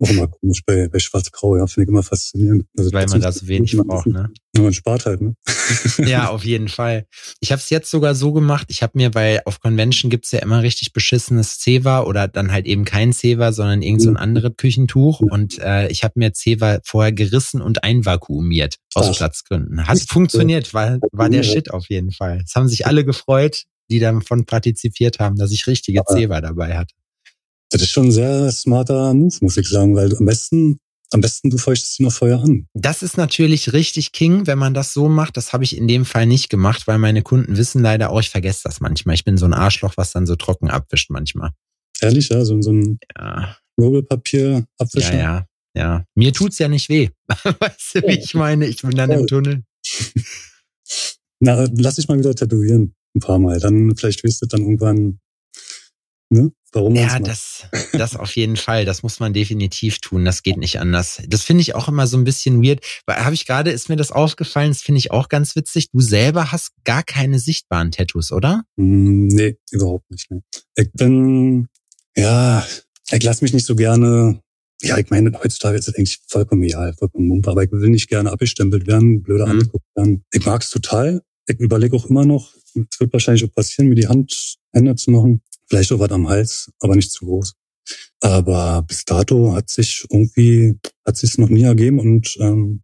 Auch immer komisch bei, bei Schwarz-Grau, ja, finde ich immer faszinierend. Also Weil man da so wenig braucht, ne? Ja, man spart halt, ne? *laughs* ja, auf jeden Fall. Ich habe es jetzt sogar so gemacht, ich habe mir, weil auf Convention gibt's ja immer richtig beschissenes Zewa oder dann halt eben kein Zewa, sondern irgend so ein anderes Küchentuch. Und äh, ich habe mir Zewa vorher gerissen und einvakuumiert aus Ach. Platzgründen. Hat funktioniert, war, war der Shit auf jeden Fall. Es haben sich alle gefreut, die davon partizipiert haben, dass ich richtige Zewa dabei hatte. Das ist schon ein sehr smarter Move, muss ich sagen, weil am besten, am besten du feuchtest sie noch vorher an. Das ist natürlich richtig King, wenn man das so macht. Das habe ich in dem Fall nicht gemacht, weil meine Kunden wissen leider auch, ich vergesse das manchmal. Ich bin so ein Arschloch, was dann so trocken abwischt manchmal. Ehrlich, ja, so, so ein ja. Nobelpapier abwischen. Ja, ja, ja. Mir tut's ja nicht weh. *laughs* weißt du, wie ich meine? Ich bin dann im Tunnel. *laughs* Na, lass dich mal wieder tätowieren. Ein paar Mal. Dann vielleicht wirst du dann irgendwann Ne? Warum ja, das, das auf jeden Fall. Das muss man definitiv tun. Das geht nicht anders. Das finde ich auch immer so ein bisschen weird. Weil habe ich gerade, ist mir das aufgefallen, das finde ich auch ganz witzig. Du selber hast gar keine sichtbaren Tattoos, oder? Mm, nee, überhaupt nicht. Nee. Ich bin, ja, ich lasse mich nicht so gerne ja, ich meine, heutzutage ist das eigentlich vollkommen egal, vollkommen mumpe, aber ich will nicht gerne abgestempelt werden, blöder mhm. angeguckt werden. Ich mag es total. Ich überlege auch immer noch, es wird wahrscheinlich auch passieren, mir die Hand, Hände zu machen. Vielleicht auch was am Hals, aber nicht zu groß. Aber bis dato hat sich irgendwie, hat sich noch nie ergeben und ähm,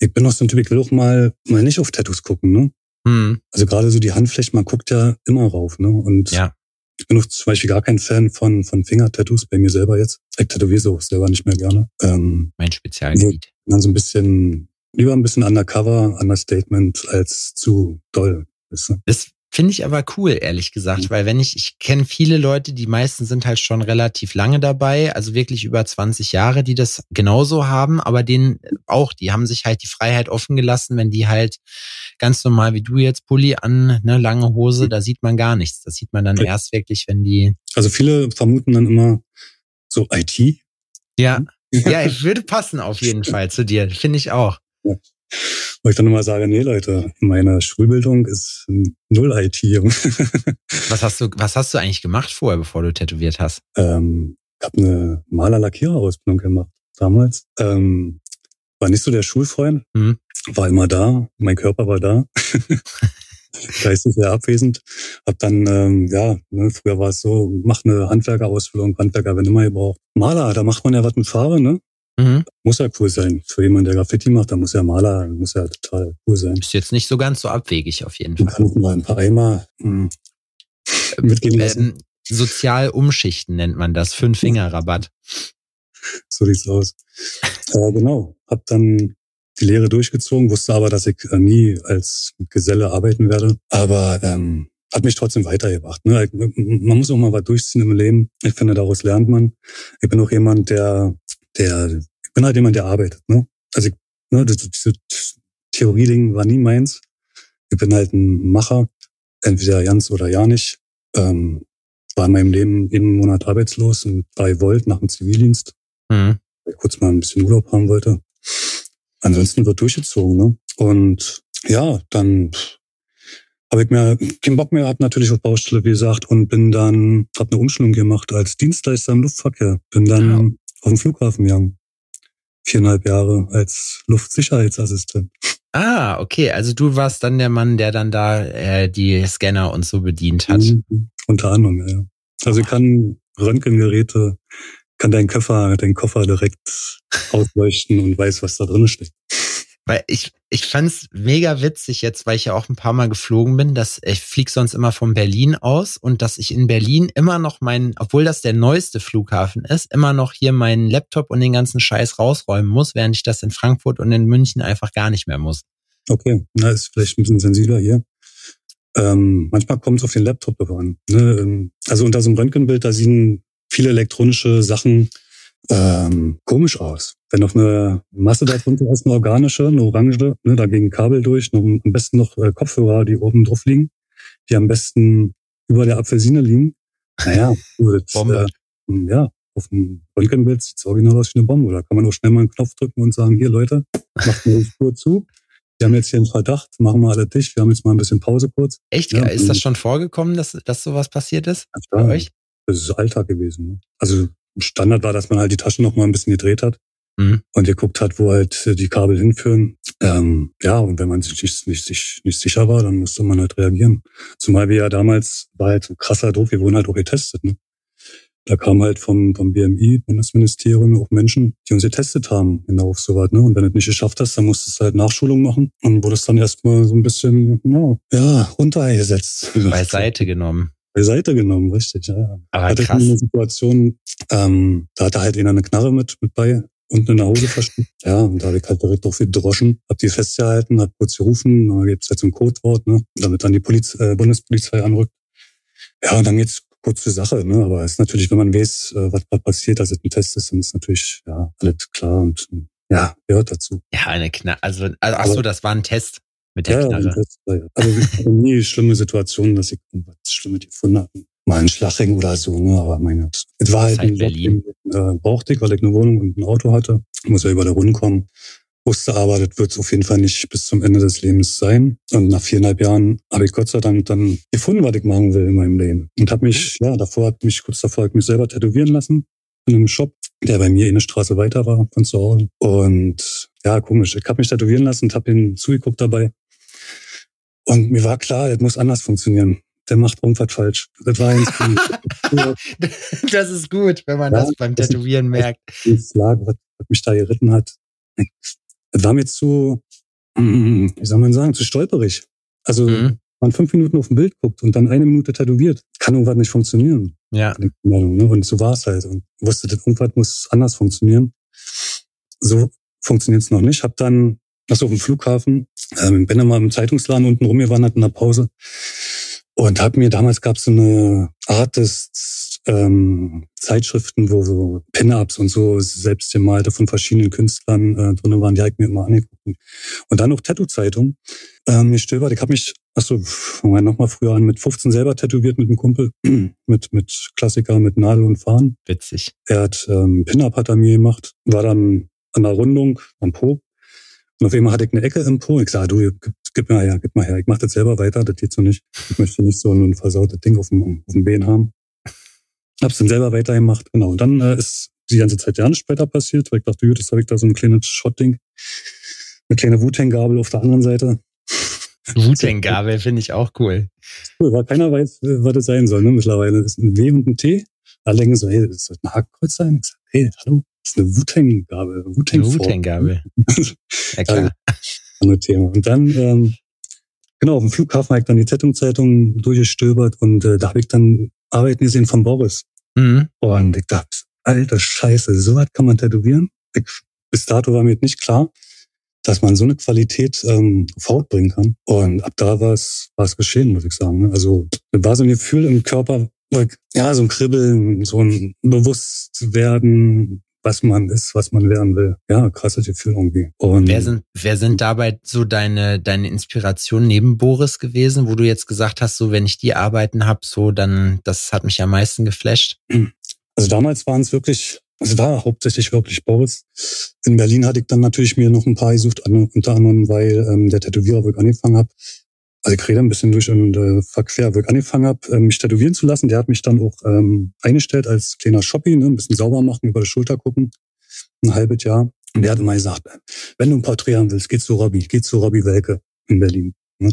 ich bin auch so ein Typ, ich will auch mal, mal nicht auf Tattoos gucken, ne? Hm. Also gerade so die Handflächen, man guckt ja immer rauf, ne? Und ja. ich bin auch zum Beispiel gar kein Fan von, von Finger-Tattoos bei mir selber jetzt. Ich tätowiere so selber nicht mehr gerne. Ähm, mein Spezialgebiet. Dann so ein bisschen, lieber ein bisschen undercover, understatement als zu doll. Weißt du? Das Finde ich aber cool, ehrlich gesagt, mhm. weil wenn ich, ich kenne viele Leute, die meisten sind halt schon relativ lange dabei, also wirklich über 20 Jahre, die das genauso haben, aber denen auch, die haben sich halt die Freiheit offen gelassen, wenn die halt ganz normal wie du jetzt Pulli an, ne, lange Hose, mhm. da sieht man gar nichts. Das sieht man dann erst wirklich, wenn die. Also viele vermuten dann immer so IT. Ja. Ja, *laughs* ich würde passen auf jeden Fall zu dir, finde ich auch. Ja. Wo ich dann immer sage, nee Leute, meine Schulbildung ist null IT. *laughs* was hast du, was hast du eigentlich gemacht vorher, bevor du tätowiert hast? Ähm, ich habe eine Maler-Lackierer-Ausbildung gemacht damals. Ähm, war nicht so der Schulfreund, mhm. war immer da, mein Körper war da. *laughs* geistig sehr abwesend. Hab dann, ähm, ja, ne, früher war es so, mach eine Handwerkerausbildung, Handwerker wenn immer gebraucht. Maler, da macht man ja was mit Farbe, ne? Mhm. Muss ja cool sein. Für jemanden, der Graffiti macht, da muss ja Maler, muss ja total cool sein. Ist jetzt nicht so ganz so abwegig auf jeden Fall. Ich mal ein paar Eimer mh, hm, mitgeben lassen. Ähm, sozial umschichten nennt man das. Fünf-Finger-Rabatt. so sieht's aus. äh, genau. Hab dann die Lehre durchgezogen, wusste aber, dass ich äh, nie als Geselle arbeiten werde. Aber ähm, hat mich trotzdem weitergebracht. Ne? Man muss auch mal was durchziehen im Leben. Ich finde, daraus lernt man. Ich bin auch jemand, der der, ich bin halt jemand, der arbeitet, ne? Also, ne, das, diese Theorie-Ding war nie meins. Ich bin halt ein Macher, entweder ganz oder ja nicht. Ähm, war in meinem Leben jeden Monat arbeitslos und bei Volt nach dem Zivildienst, mhm. weil ich kurz mal ein bisschen Urlaub haben wollte. Ansonsten wird durchgezogen, ne? Und ja, dann habe ich mir keinen Bock mehr gehabt, natürlich auf Baustelle, wie gesagt, und bin dann, habe eine Umschulung gemacht als Dienstleister im Luftverkehr. Bin dann ja auf dem Flughafen gegangen. Viereinhalb Jahre als Luftsicherheitsassistent. Ah, okay. Also du warst dann der Mann, der dann da äh, die Scanner und so bedient hat. Mhm, unter anderem, ja. Also ich kann Röntgengeräte, kann deinen Koffer, deinen Koffer direkt *laughs* ausleuchten und weiß, was da drin steckt. Weil ich, ich fand's mega witzig jetzt, weil ich ja auch ein paar Mal geflogen bin, dass ich flieg sonst immer von Berlin aus und dass ich in Berlin immer noch meinen, obwohl das der neueste Flughafen ist, immer noch hier meinen Laptop und den ganzen Scheiß rausräumen muss, während ich das in Frankfurt und in München einfach gar nicht mehr muss. Okay, na, ist vielleicht ein bisschen sensibler hier. Ähm, manchmal kommt es auf den Laptop an. Ne? Ähm, also unter so einem Röntgenbild, da sehen viele elektronische Sachen ähm, komisch aus. Wenn noch eine Masse darunter ist, eine organische, eine orange, ne, da gehen Kabel durch, noch, am besten noch äh, Kopfhörer, die oben drauf liegen, die am besten über der Apfelsine liegen. Naja, gut, Bombe. Äh, ja, auf dem Röntgenbild sieht es original aus wie eine Bombe. Da kann man auch schnell mal einen Knopf drücken und sagen, hier Leute, macht eine Spur zu. Wir haben jetzt hier einen Verdacht, machen wir alle dicht. Wir haben jetzt mal ein bisschen Pause kurz. Echt? Ja, ist das schon vorgekommen, dass, dass sowas passiert ist ja, bei euch? Das ist Alltag gewesen. Ne? Also Standard war, dass man halt die Taschen noch mal ein bisschen gedreht hat mhm. und geguckt hat, wo halt die Kabel hinführen. Ähm, ja, und wenn man sich nicht, nicht, nicht, nicht sicher war, dann musste man halt reagieren. Zumal wir ja damals, war halt so krasser Druck, wir wurden halt auch getestet. Ne? Da kam halt vom, vom BMI, Bundesministerium, auch Menschen, die uns getestet haben, genau auf sowas. Ne? Und wenn du es nicht geschafft hast, dann musstest du halt Nachschulung machen und wurdest dann erstmal so ein bisschen, ja, ja runtergesetzt. Beiseite genommen. Beiseite genommen, richtig, ja. Aber hatte krass. eine Situation, ähm, da hatte halt einer eine Knarre mit, mit bei unten in der Hose versteckt. *laughs* Ja, und da habe ich halt direkt drauf gedroschen, hab die festgehalten, hab kurz gerufen, da gibt's halt so ein Codewort, ne, damit dann die Poliz äh, Bundespolizei anrückt. Ja, und dann geht's kurze Sache, ne? Aber es ist natürlich, wenn man weiß, äh, was, was passiert, dass es ein Test ist, dann ist natürlich ja alles klar und ja, gehört dazu. Ja, eine Knarre. Also, also ach so, das war ein Test mit der ja, Knarre. Test, also ich hatte nie schlimme Situationen, dass ich irgendwas Schlimmes gefunden habe. Mal ein Schlagring oder so, ne? Aber mein Gott. Es war halt, halt ein Berlin. Job, äh, brauchte ich, weil ich eine Wohnung und ein Auto hatte. Ich muss ja über der Runde kommen wusste aber, das wird es auf jeden Fall nicht bis zum Ende des Lebens sein. Und nach viereinhalb Jahren habe ich Gott sei Dank dann gefunden, was ich machen will in meinem Leben. Und habe mich, ja, davor hat mich kurz davor hat mich selber tätowieren lassen in einem Shop, der bei mir in der Straße weiter war von zu Hause. Und ja, komisch. Ich habe mich tätowieren lassen und habe ihn zugeguckt dabei. Und mir war klar, das muss anders funktionieren der macht irgendwas falsch. Das war *laughs* Das ist gut, wenn man ja, das beim Tätowieren das merkt. Das lag, was, was mich da geritten hat. Das war mir zu, wie soll man sagen, zu stolperig. Also, mhm. man fünf Minuten auf ein Bild guckt und dann eine Minute tätowiert, kann irgendwas nicht funktionieren. Ja. Ne? Und so war es halt. Und wusste, dass irgendwas muss anders funktionieren. So funktioniert es noch nicht. Hab dann, also auf dem Flughafen, ähm, bin dann mal im Zeitungsladen unten rumgewandert in der Pause und hab mir, damals gab es so eine Art des ähm, Zeitschriften, wo so Pin-Ups und so selbstgemalte von verschiedenen Künstlern äh, drin waren, die habe ich mir immer angeguckt. Und dann noch Tattoo-Zeitung. Ähm, ich stöbert, ich habe mich, achso, fangen wir nochmal früher an, mit 15 selber tätowiert mit einem Kumpel, *clears throat* mit, mit Klassiker, mit Nadel und Fahren. Witzig. Er hat ähm, Pin-Up hat er mir gemacht, war dann an der Rundung am Po. Und auf einmal hatte ich eine Ecke im Po. Ich sage, du, gib, gib mal her, gib mal her. Ich mache das selber weiter, das geht so nicht. Ich möchte nicht so ein versautes Ding auf dem, auf dem Bein haben. Hab's dann selber weitergemacht, genau. Und dann äh, ist die ganze Zeit ja nicht später passiert, weil ich dachte, gut, jetzt habe ich da so ein kleines Shot-Ding. Eine kleine Wu-Tang-Gabel auf der anderen Seite. *laughs* Wu-Tang-Gabel finde ich auch cool. Cool, weil keiner weiß, was das sein soll, ne, mittlerweile. Das ist ein W und ein T. Alle denken so, hey, das soll ein Hakenkreuz sein. Ich sag, hey, hallo, das ist eine Wu-Tang-Gabel. Wu-Tang Wu-Tang-Gabel. *laughs* ja, klar. Andere Thema. Und dann, ähm, genau, auf dem Flughafen habe ich dann die Zeitung durchgestöbert und äh, da habe ich dann Arbeiten gesehen von Boris. Mhm. Und ich dachte, alter Scheiße, so was kann man tätowieren? Ich, bis dato war mir nicht klar, dass man so eine Qualität ähm, fortbringen kann. Und ab da war es, war es geschehen, muss ich sagen. Ne? Also war so ein Gefühl im Körper, ja, so ein Kribbeln, so ein Bewusstwerden, was man ist, was man werden will. Ja, krasses Gefühl irgendwie. Und wer sind, wer sind dabei so deine, deine Inspiration neben Boris gewesen, wo du jetzt gesagt hast, so wenn ich die Arbeiten habe, so dann, das hat mich am meisten geflasht? Also damals waren es wirklich, also da hauptsächlich wirklich Boris. In Berlin hatte ich dann natürlich mir noch ein paar gesucht, unter anderem, weil ähm, der Tätowierer, wo ich angefangen habe, also ich rede ein bisschen durch und äh, verquer, wo ich angefangen habe, äh, mich tätowieren zu lassen. Der hat mich dann auch ähm, eingestellt als kleiner Shopping, ne, ein bisschen sauber machen, über die Schulter gucken, ein halbes Jahr. Und der hat immer gesagt, wenn du ein Porträt haben willst, geh zu Robby, geh zu Robby Welke in Berlin. Ne?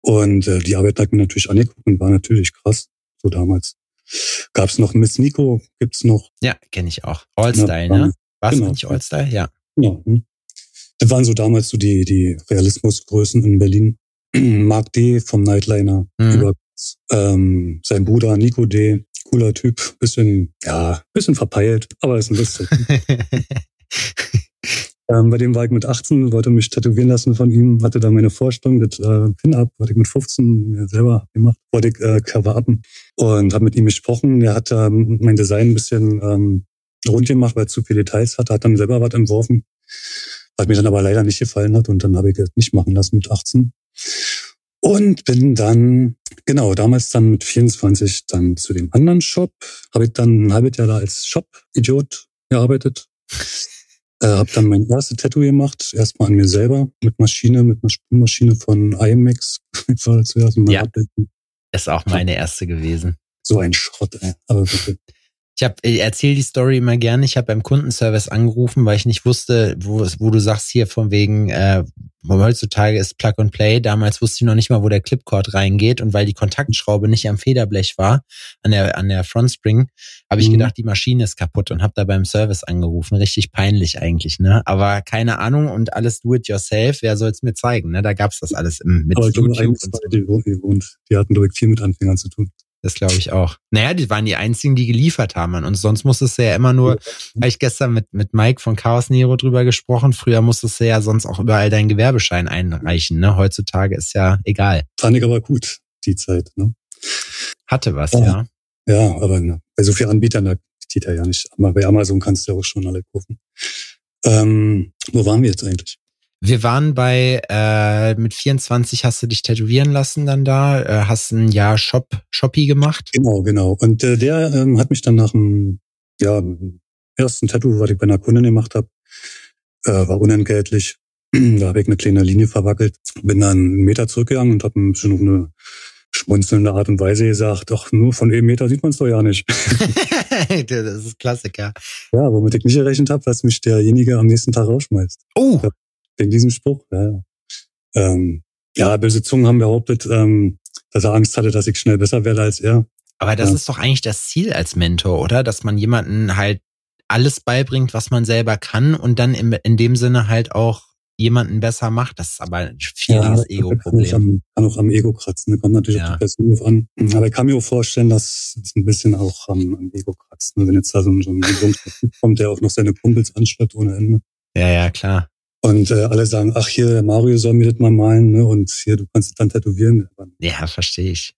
Und äh, die Arbeit hat mir natürlich angeguckt und war natürlich krass, so damals. Gab es noch Miss Nico, gibt's noch. Ja, kenne ich auch. Allstyle, ja, ne? War es genau. nicht Allstyle? Ja. Genau. Hm. Das waren so damals so die, die Realismusgrößen in Berlin. *clears throat* Mark D. vom Nightliner mhm. über ähm, sein Bruder Nico D. Cooler Typ, bisschen, ja, bisschen verpeilt, aber ist ein lustig. *laughs* ähm, bei dem war ich mit 18, wollte mich tätowieren lassen von ihm, hatte da meine Vorstellung, das äh, Pin-Up, wollte ich mit 15 mir selber gemacht, wollte ich äh, Cover-Upen und habe mit ihm gesprochen. Er hat ähm, mein Design ein bisschen ähm, rund gemacht, weil er zu viele Details hatte, hat dann selber was entworfen, was mir dann aber leider nicht gefallen hat und dann habe ich das nicht machen lassen mit 18. Und bin dann, genau, damals dann mit 24 dann zu dem anderen Shop. Habe ich dann ein halbes Jahr da als Shop-Idiot gearbeitet. Äh, habe dann mein erstes Tattoo gemacht, erstmal an mir selber, mit Maschine, mit einer Spülmaschine von IMAX. *laughs* ja, ist auch meine erste gewesen. So ein Schrott, ey. Aber bitte. Ich habe erzähle die Story immer gerne. Ich habe beim Kundenservice angerufen, weil ich nicht wusste, wo, wo du sagst hier von wegen, äh, heutzutage ist Plug and Play. Damals wusste ich noch nicht mal, wo der Clipcord reingeht und weil die Kontaktschraube nicht am Federblech war, an der an der Frontspring, habe ich mhm. gedacht, die Maschine ist kaputt und habe da beim Service angerufen. Richtig peinlich eigentlich, ne? Aber keine Ahnung und alles do it yourself. Wer soll es mir zeigen? Ne? Da gab's das alles im, mit Aber YouTube. Und so. die, die hatten direkt viel mit Anfängern zu tun. Das glaube ich auch. Naja, die waren die einzigen, die geliefert haben. Und sonst musstest du ja immer nur, habe ich gestern mit, mit Mike von Chaos Nero drüber gesprochen, früher musstest du ja sonst auch überall deinen Gewerbeschein einreichen. Ne? Heutzutage ist ja egal. Fand ich aber gut, die Zeit. Ne? Hatte was, ja. Ja, ja aber ne, bei so vielen Anbietern, da geht er ja nicht. Aber bei Amazon kannst du ja auch schon alle kaufen. Ähm, wo waren wir jetzt eigentlich? Wir waren bei, äh, mit 24 hast du dich tätowieren lassen dann da, äh, hast ein Jahr Shop, Shoppy gemacht. Genau, genau. Und äh, der ähm, hat mich dann nach dem ja, ersten Tattoo, was ich bei einer Kundin gemacht habe, äh, war unentgeltlich. da habe ich eine kleine Linie verwackelt, bin dann einen Meter zurückgegangen und habe schon auf eine schmunzelnde Art und Weise gesagt, ach, nur von einem Meter sieht man es doch ja nicht. *laughs* das ist Klassiker. Ja, womit ich nicht gerechnet habe, dass mich derjenige am nächsten Tag rausschmeißt. Oh! Wegen diesem Spruch. Ja, ähm, ja böse Zungen haben behauptet, ähm, dass er Angst hatte, dass ich schnell besser werde als er. Aber das ja. ist doch eigentlich das Ziel als Mentor, oder? Dass man jemanden halt alles beibringt, was man selber kann und dann in, in dem Sinne halt auch jemanden besser macht. Das ist aber ein schwieriges ja, Ego-Problem. Kann, kann auch am Ego kratzen. Ne? Kommt natürlich ja. auf die Person drauf an. Aber ich kann mir auch vorstellen, dass es ein bisschen auch am, am Ego kratzt. Ne? Wenn jetzt da so ein, so ein kommt, der auch noch seine Kumpels anschleppt ohne Ende. Ja, ja, klar. Und äh, alle sagen, ach hier, der Mario soll mir das mal malen, ne? Und hier, du kannst es dann tätowieren. Ja, verstehe ich.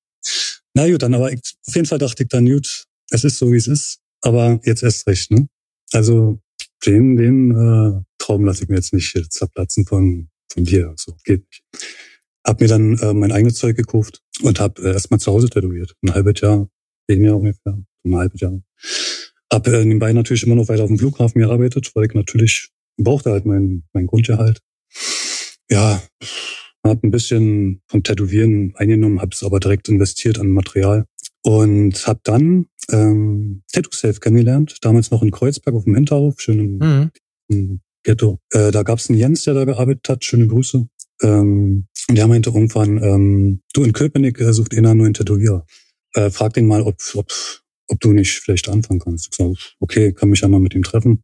Na gut, dann aber ich, auf jeden Fall dachte ich dann, gut, es ist so, wie es ist, aber jetzt erst recht, ne? Also den, den äh, Traum lasse ich mir jetzt nicht zerplatzen von, von dir. So, geht nicht. Hab mir dann äh, mein eigenes Zeug gekauft und hab äh, erstmal zu Hause tätowiert. Ein halbes Jahr, Jahr ungefähr, ein halbes Jahr. Hab äh, nebenbei natürlich immer noch weiter auf dem Flughafen gearbeitet, weil ich natürlich brauchte halt mein, mein Grundgehalt. Ja, habe ein bisschen vom Tätowieren eingenommen, habe es aber direkt investiert an Material und habe dann ähm, Tattoo Safe kennengelernt, damals noch in Kreuzberg auf dem Hinterhof, schön im, mhm. im Ghetto. Äh, da gab es einen Jens, der da gearbeitet hat, schöne Grüße. Ähm, und der meinte irgendwann, ähm, du in Köpenick äh, sucht einer nur einen Tätowierer. Äh, frag den mal, ob, ob, ob du nicht vielleicht anfangen kannst. Ich sag, okay, kann mich ja mal mit ihm treffen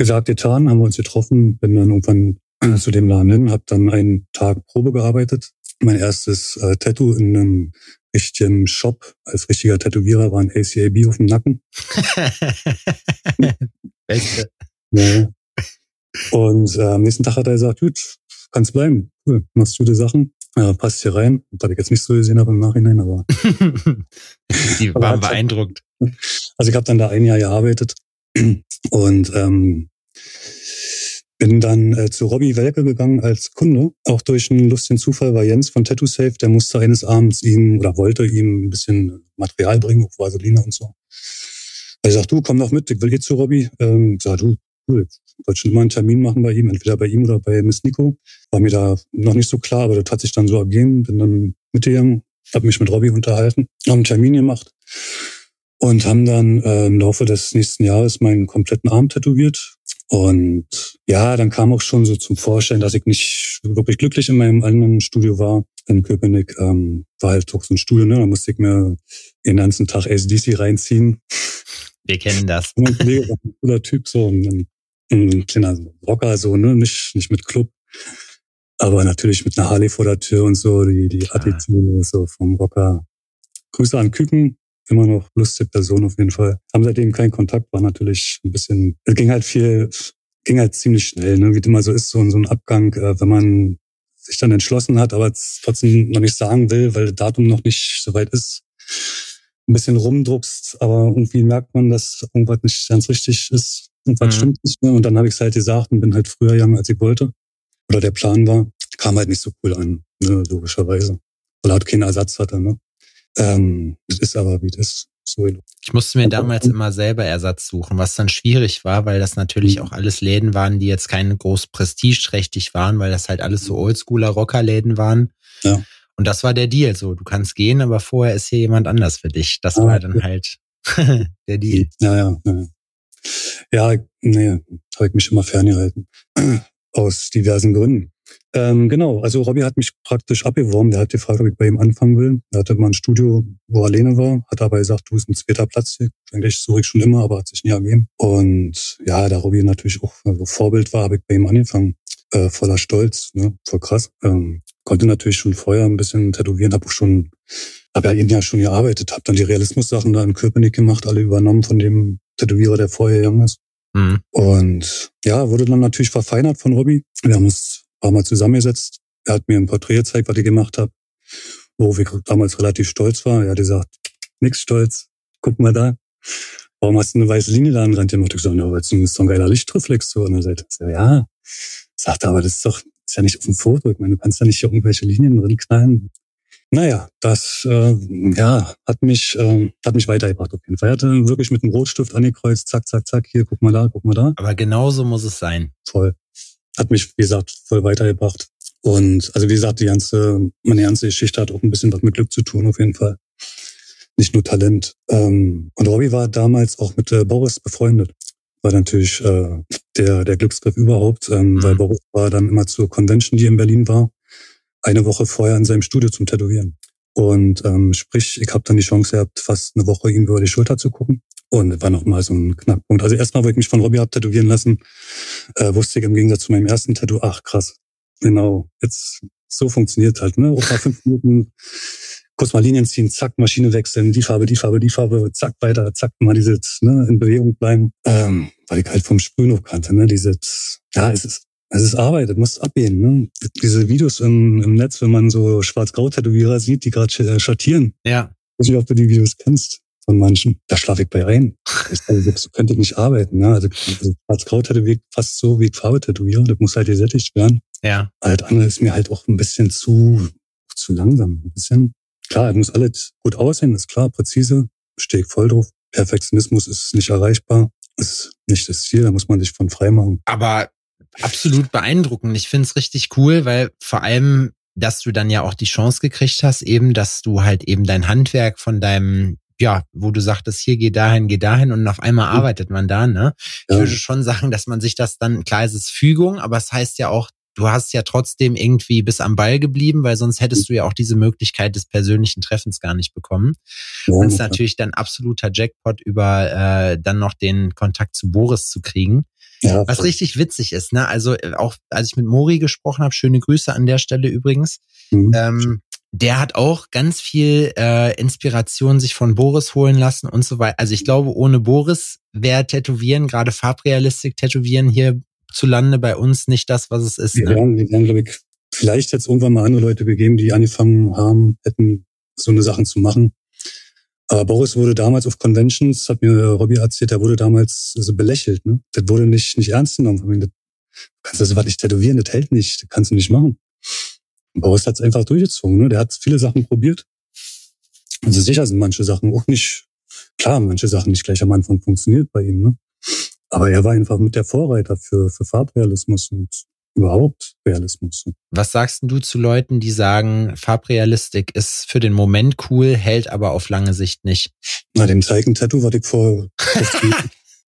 gesagt, getan, haben wir uns getroffen, bin dann irgendwann zu dem Laden hin, habe dann einen Tag Probe gearbeitet. Mein erstes äh, Tattoo in einem richtigen Shop als richtiger Tätowierer war ein ACAB auf dem Nacken. *laughs* Beste. Ja. Und äh, am nächsten Tag hat er gesagt, gut, kannst bleiben, cool, machst gute Sachen, äh, passt hier rein. Das ich jetzt nicht so gesehen habe im Nachhinein, aber *laughs* die waren beeindruckt. Also ich habe dann da ein Jahr gearbeitet und ähm, bin dann äh, zu Robbie Welke gegangen als Kunde. Auch durch einen lustigen Zufall war Jens von Tattoo Safe, der musste eines Abends ihm oder wollte ihm ein bisschen Material bringen, Vaseline und so. Er sagt, du komm doch mit, ich will eh zu Robbie. Ähm, ich sag, du, cool, ich wollte schon immer einen Termin machen bei ihm, entweder bei ihm oder bei Miss Nico. War mir da noch nicht so klar, aber das hat sich dann so ergeben. Bin dann mitgegangen, habe mich mit Robbie unterhalten, haben einen Termin gemacht und haben dann äh, im Laufe des nächsten Jahres meinen kompletten Arm tätowiert. Und ja, dann kam auch schon so zum Vorstellen, dass ich nicht wirklich glücklich in meinem anderen Studio war. In Köpenick ähm, war halt doch so ein Studio, ne? Da musste ich mir den ganzen Tag SDC reinziehen. Wir kennen das. Mein Kollege war ein cooler Typ, so ein, ein kleiner Rocker, so, ne? Nicht, nicht mit Club. Aber natürlich mit einer Harley vor der Tür und so, die, die Attitüde so vom Rocker. Grüße an Küken, immer noch lustige Person auf jeden Fall. Haben seitdem keinen Kontakt, war natürlich ein bisschen, es ging halt viel, ging halt ziemlich schnell, ne? wie immer so ist, so, so ein Abgang, äh, wenn man sich dann entschlossen hat, aber trotzdem noch nicht sagen will, weil das Datum noch nicht so weit ist, ein bisschen rumdruckst, aber irgendwie merkt man, dass irgendwas nicht ganz richtig ist, irgendwas mhm. stimmt nicht mehr. Und dann habe ich es halt gesagt und bin halt früher gegangen, als ich wollte. Oder der Plan war. Kam halt nicht so cool an, ne, logischerweise. Weil er halt keinen Ersatz hatte, ne? Ähm, das ist aber wie das so. Ich musste mir damals immer selber Ersatz suchen, was dann schwierig war, weil das natürlich mhm. auch alles Läden waren, die jetzt keine groß prestigeträchtig waren, weil das halt alles so mhm. oldschooler Rockerläden waren. Ja. Und das war der Deal. So, du kannst gehen, aber vorher ist hier jemand anders für dich. Das ah, war dann halt. *laughs* der Deal. Ja, ja, ja. Ja, nee, habe ich mich immer ferngehalten. *clears throat* Aus diversen Gründen. Ähm, genau, also Robbie hat mich praktisch abgeworben. Der hat gefragt, ob ich bei ihm anfangen will. Er hatte mal ein Studio, wo er alleine war, hat aber gesagt, du bist ein zweiter Platz hier. Eigentlich suche ich schon immer, aber hat sich nie ergeben. Und ja, da Robbie natürlich auch also Vorbild war, habe ich bei ihm angefangen. Äh, voller Stolz, ne? voll krass. Ähm, konnte natürlich schon vorher ein bisschen tätowieren, habe auch schon, habe ja eben ja schon gearbeitet, habe dann die Realismus-Sachen da in Köpenick gemacht, alle übernommen von dem Tätowierer, der vorher gegangen ist. Mhm. Und ja, wurde dann natürlich verfeinert von Robbie. Wir haben uns paar Mal zusammengesetzt. Er hat mir ein Porträt gezeigt, was ich gemacht habe, wo ich damals relativ stolz war. Er hat gesagt, nix stolz, guck mal da. Warum hast du eine weiße Linie da an Rand gemacht? Ich gesagt, ja, weil es ist so ein geiler Lichtreflex so an der Seite. So, ja, sagte aber, das ist doch ist ja nicht auf dem Foto. Ich meine, du kannst ja nicht hier irgendwelche Linien drin knallen. Naja, das äh, ja, hat mich äh, hat mich weitergebracht auf jeden Fall. Er hatte wirklich mit einem Rotstift angekreuzt, zack, zack, zack, hier, guck mal da, guck mal da. Aber genauso muss es sein. Voll. Hat mich, wie gesagt, voll weitergebracht. Und also wie gesagt, die ganze, meine ganze Geschichte hat auch ein bisschen was mit Glück zu tun, auf jeden Fall. Nicht nur Talent. Ähm, und Robbie war damals auch mit äh, Boris befreundet. War natürlich äh, der, der Glücksgriff überhaupt, ähm, mhm. weil Boris war dann immer zur Convention, die in Berlin war eine Woche vorher in seinem Studio zum Tätowieren. Und ähm, sprich, ich habe dann die Chance gehabt, fast eine Woche ihm über die Schulter zu gucken. Und das war nochmal so ein Knackpunkt. Also erstmal, wo ich mich von Robbie hab tätowieren lassen, äh, wusste ich im Gegensatz zu meinem ersten Tattoo, ach krass, genau, jetzt so funktioniert halt, ne? Auch mal fünf *laughs* Minuten kurz mal Linien ziehen, zack, Maschine wechseln, die Farbe, die Farbe, die Farbe, zack, weiter, zack, mal diese, ne, in Bewegung bleiben. Ähm, weil ich halt vom Sprühen noch kannte, ne? Diese, ja, es ist es ist Arbeit, das muss abgehen. Ne? Diese Videos im, im Netz, wenn man so Schwarz-Grau-Tätowierer sieht, die gerade äh, schattieren. Ja. Ich weiß nicht, ob du die Videos kennst von manchen. Da schlafe ich bei ein. Also, so könnte ich nicht arbeiten. Ne? Also, also Schwarz-Grau-Tätowier fast so wie Farbe-Tätowierer. Das muss halt gesättigt werden. Ja. Alles andere ist mir halt auch ein bisschen zu, zu langsam. Ein bisschen. Klar, es muss alles gut aussehen, ist klar, präzise. Stehe ich voll drauf. Perfektionismus ist nicht erreichbar. Ist nicht das Ziel, da muss man sich von frei machen. Aber absolut beeindruckend. Ich finde es richtig cool, weil vor allem, dass du dann ja auch die Chance gekriegt hast, eben, dass du halt eben dein Handwerk von deinem ja, wo du sagtest, hier geh dahin, geh dahin und auf einmal mhm. arbeitet man da, ne? Ich würde schon sagen, dass man sich das dann, klar ist es Fügung, aber es heißt ja auch, du hast ja trotzdem irgendwie bis am Ball geblieben, weil sonst hättest du ja auch diese Möglichkeit des persönlichen Treffens gar nicht bekommen. Ja, und es ist natürlich dann absoluter Jackpot über äh, dann noch den Kontakt zu Boris zu kriegen. Ja, was richtig witzig ist, ne? Also äh, auch als ich mit Mori gesprochen habe, schöne Grüße an der Stelle übrigens. Mhm. Ähm, der hat auch ganz viel äh, Inspiration sich von Boris holen lassen und so weiter. Also ich glaube, ohne Boris wäre Tätowieren, gerade Farbrealistik Tätowieren hier zu Lande bei uns nicht das, was es ist. Wir ne? werden, wir werden, glaube ich, vielleicht jetzt irgendwann mal andere Leute gegeben, die angefangen haben, hätten so eine Sachen zu machen. Aber Boris wurde damals auf Conventions, hat mir Robbie erzählt, der wurde damals so belächelt. Ne? Das wurde nicht, nicht ernst genommen. Du kannst das was nicht tätowieren, das hält nicht, das kannst du nicht machen. Boris hat es einfach durchgezogen. Ne? Der hat viele Sachen probiert. Also sicher sind manche Sachen auch nicht, klar, manche Sachen nicht gleich am Anfang funktioniert bei ihm. Ne? Aber er war einfach mit der Vorreiter für, für Farbrealismus und überhaupt Realismus. Was sagst du zu Leuten, die sagen, Farbrealistik ist für den Moment cool, hält aber auf lange Sicht nicht? Na, dem Zeichen-Tattoo, was ich vor *laughs*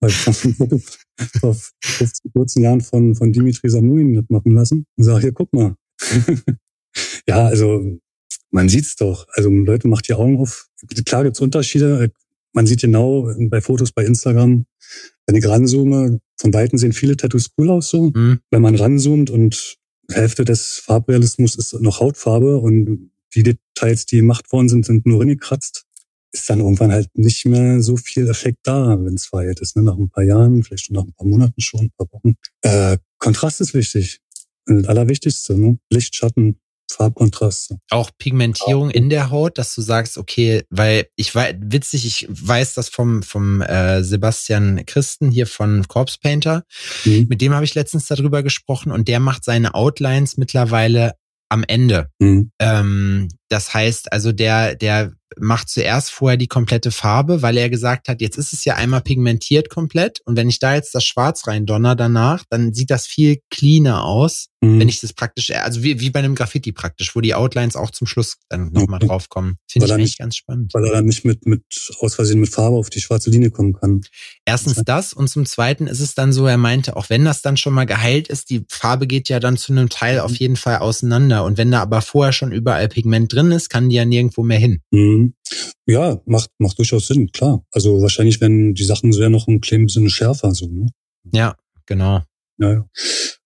15, *laughs* vor 14 Jahren von, von Dimitri Samuin machen lassen und sag, hier, guck mal. Ja, also man sieht's doch. Also Leute, macht die Augen auf. Klar gibt's Unterschiede. Man sieht genau bei Fotos bei Instagram, wenn ich ranzoome, von Weitem sehen viele Tattoos cool aus so. Mhm. Wenn man ranzoomt und Hälfte des Farbrealismus ist noch Hautfarbe und die Details, die gemacht worden sind, sind nur reingekratzt, ist dann irgendwann halt nicht mehr so viel Effekt da, wenn es weit ist. Ne? Nach ein paar Jahren, vielleicht schon nach ein paar Monaten schon, ein paar Wochen. Äh, Kontrast ist wichtig. Das Allerwichtigste, ne? Licht, Schatten, Farbkontraste. Auch Pigmentierung in der Haut, dass du sagst, okay, weil ich weiß, witzig, ich weiß das vom, vom äh, Sebastian Christen hier von Corpse Painter. Mhm. Mit dem habe ich letztens darüber gesprochen und der macht seine Outlines mittlerweile am Ende. Mhm. Ähm, das heißt, also der, der macht zuerst vorher die komplette Farbe, weil er gesagt hat, jetzt ist es ja einmal pigmentiert komplett und wenn ich da jetzt das Schwarz rein donner danach, dann sieht das viel cleaner aus, mhm. wenn ich das praktisch, also wie, wie bei einem Graffiti praktisch, wo die Outlines auch zum Schluss dann nochmal okay. draufkommen. Finde ich eigentlich nicht, ganz spannend. Weil er dann nicht mit, mit aus Versehen mit Farbe auf die schwarze Linie kommen kann. Erstens das und zum Zweiten ist es dann so, er meinte, auch wenn das dann schon mal geheilt ist, die Farbe geht ja dann zu einem Teil auf mhm. jeden Fall auseinander und wenn da aber vorher schon überall Pigment drin ist, kann die ja nirgendwo mehr hin. Mhm. Ja, macht, macht durchaus Sinn, klar. Also wahrscheinlich, wenn die Sachen sehr noch ein klein bisschen schärfer so, ne? Ja, genau. Ja, ja.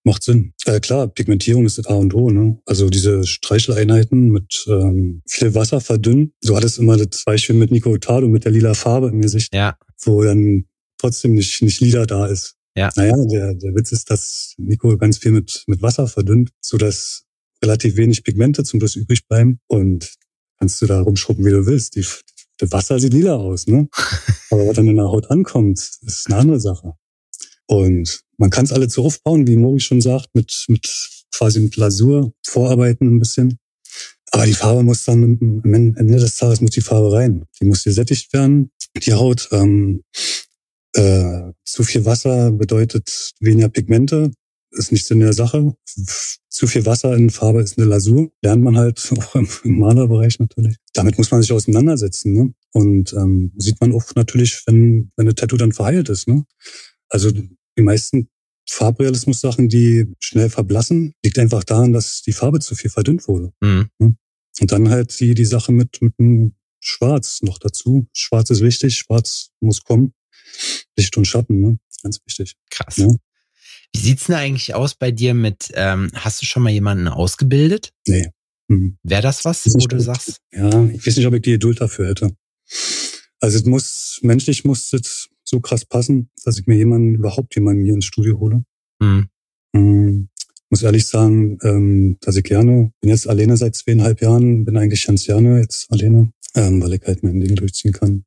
Macht Sinn. Äh, klar, Pigmentierung ist das A und O, ne? Also diese Streicheleinheiten mit ähm, viel Wasser verdünnen. So hat es immer das Beispiel mit Nico Hurtado mit der lila Farbe im Gesicht. Ja. Wo dann trotzdem nicht, nicht lila da ist. Ja. Naja, der, der Witz ist, dass Nico ganz viel mit, mit Wasser verdünnt, so dass relativ wenig Pigmente zum Schluss übrig bleiben und kannst du da rumschrubben, wie du willst. Die, das Wasser sieht lila aus, ne? *laughs* Aber was dann in der Haut ankommt, ist eine andere Sache. Und man kann es alle so aufbauen, wie Mori schon sagt, mit, mit quasi mit Lasur vorarbeiten ein bisschen. Aber die Farbe muss dann am Ende des Tages muss die Farbe rein. Die muss gesättigt werden. Die Haut, ähm, äh, zu viel Wasser bedeutet weniger Pigmente ist nichts in der Sache. Zu viel Wasser in Farbe ist eine Lasur. Lernt man halt *laughs* auch im, im Malerbereich natürlich. Damit muss man sich auseinandersetzen. Ne? Und ähm, sieht man auch natürlich, wenn, wenn eine Tattoo dann verheilt ist. Ne? Also die meisten Farbrealismus-Sachen, die schnell verblassen, liegt einfach daran, dass die Farbe zu viel verdünnt wurde. Mhm. Ne? Und dann halt die, die Sache mit, mit einem Schwarz noch dazu. Schwarz ist wichtig, Schwarz muss kommen. Licht und Schatten, ne? ganz wichtig. Krass. Ja? Wie sieht's denn eigentlich aus bei dir mit, ähm, hast du schon mal jemanden ausgebildet? Nee. Mhm. Wäre das was, wo du sagst? Ja, ich weiß nicht, ob ich die Geduld dafür hätte. Also es muss, menschlich muss es so krass passen, dass ich mir jemanden, überhaupt jemanden hier ins Studio hole. Mhm. Mhm. Muss ehrlich sagen, ähm, dass ich gerne, bin jetzt alleine seit zweieinhalb Jahren, bin eigentlich ganz gerne jetzt alleine, ähm, weil ich halt mein Ding durchziehen kann.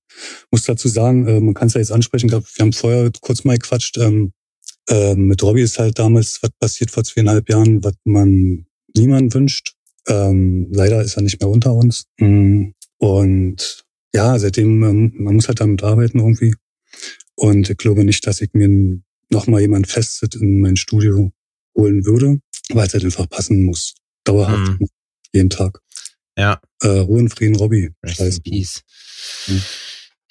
Muss dazu sagen, äh, man kann es ja jetzt ansprechen, wir haben vorher kurz mal gequatscht, ähm, ähm, mit Robbie ist halt damals was passiert vor zweieinhalb Jahren, was man niemand wünscht. Ähm, leider ist er nicht mehr unter uns. Mm, und ja, seitdem, ähm, man muss halt damit arbeiten irgendwie. Und ich glaube nicht, dass ich mir nochmal jemand festet in mein Studio holen würde, weil es halt einfach passen muss. Dauerhaft. Mhm. Jeden Tag. Ja. Äh, Ruhe und Frieden, Robbie. Rest in Peace. Mhm.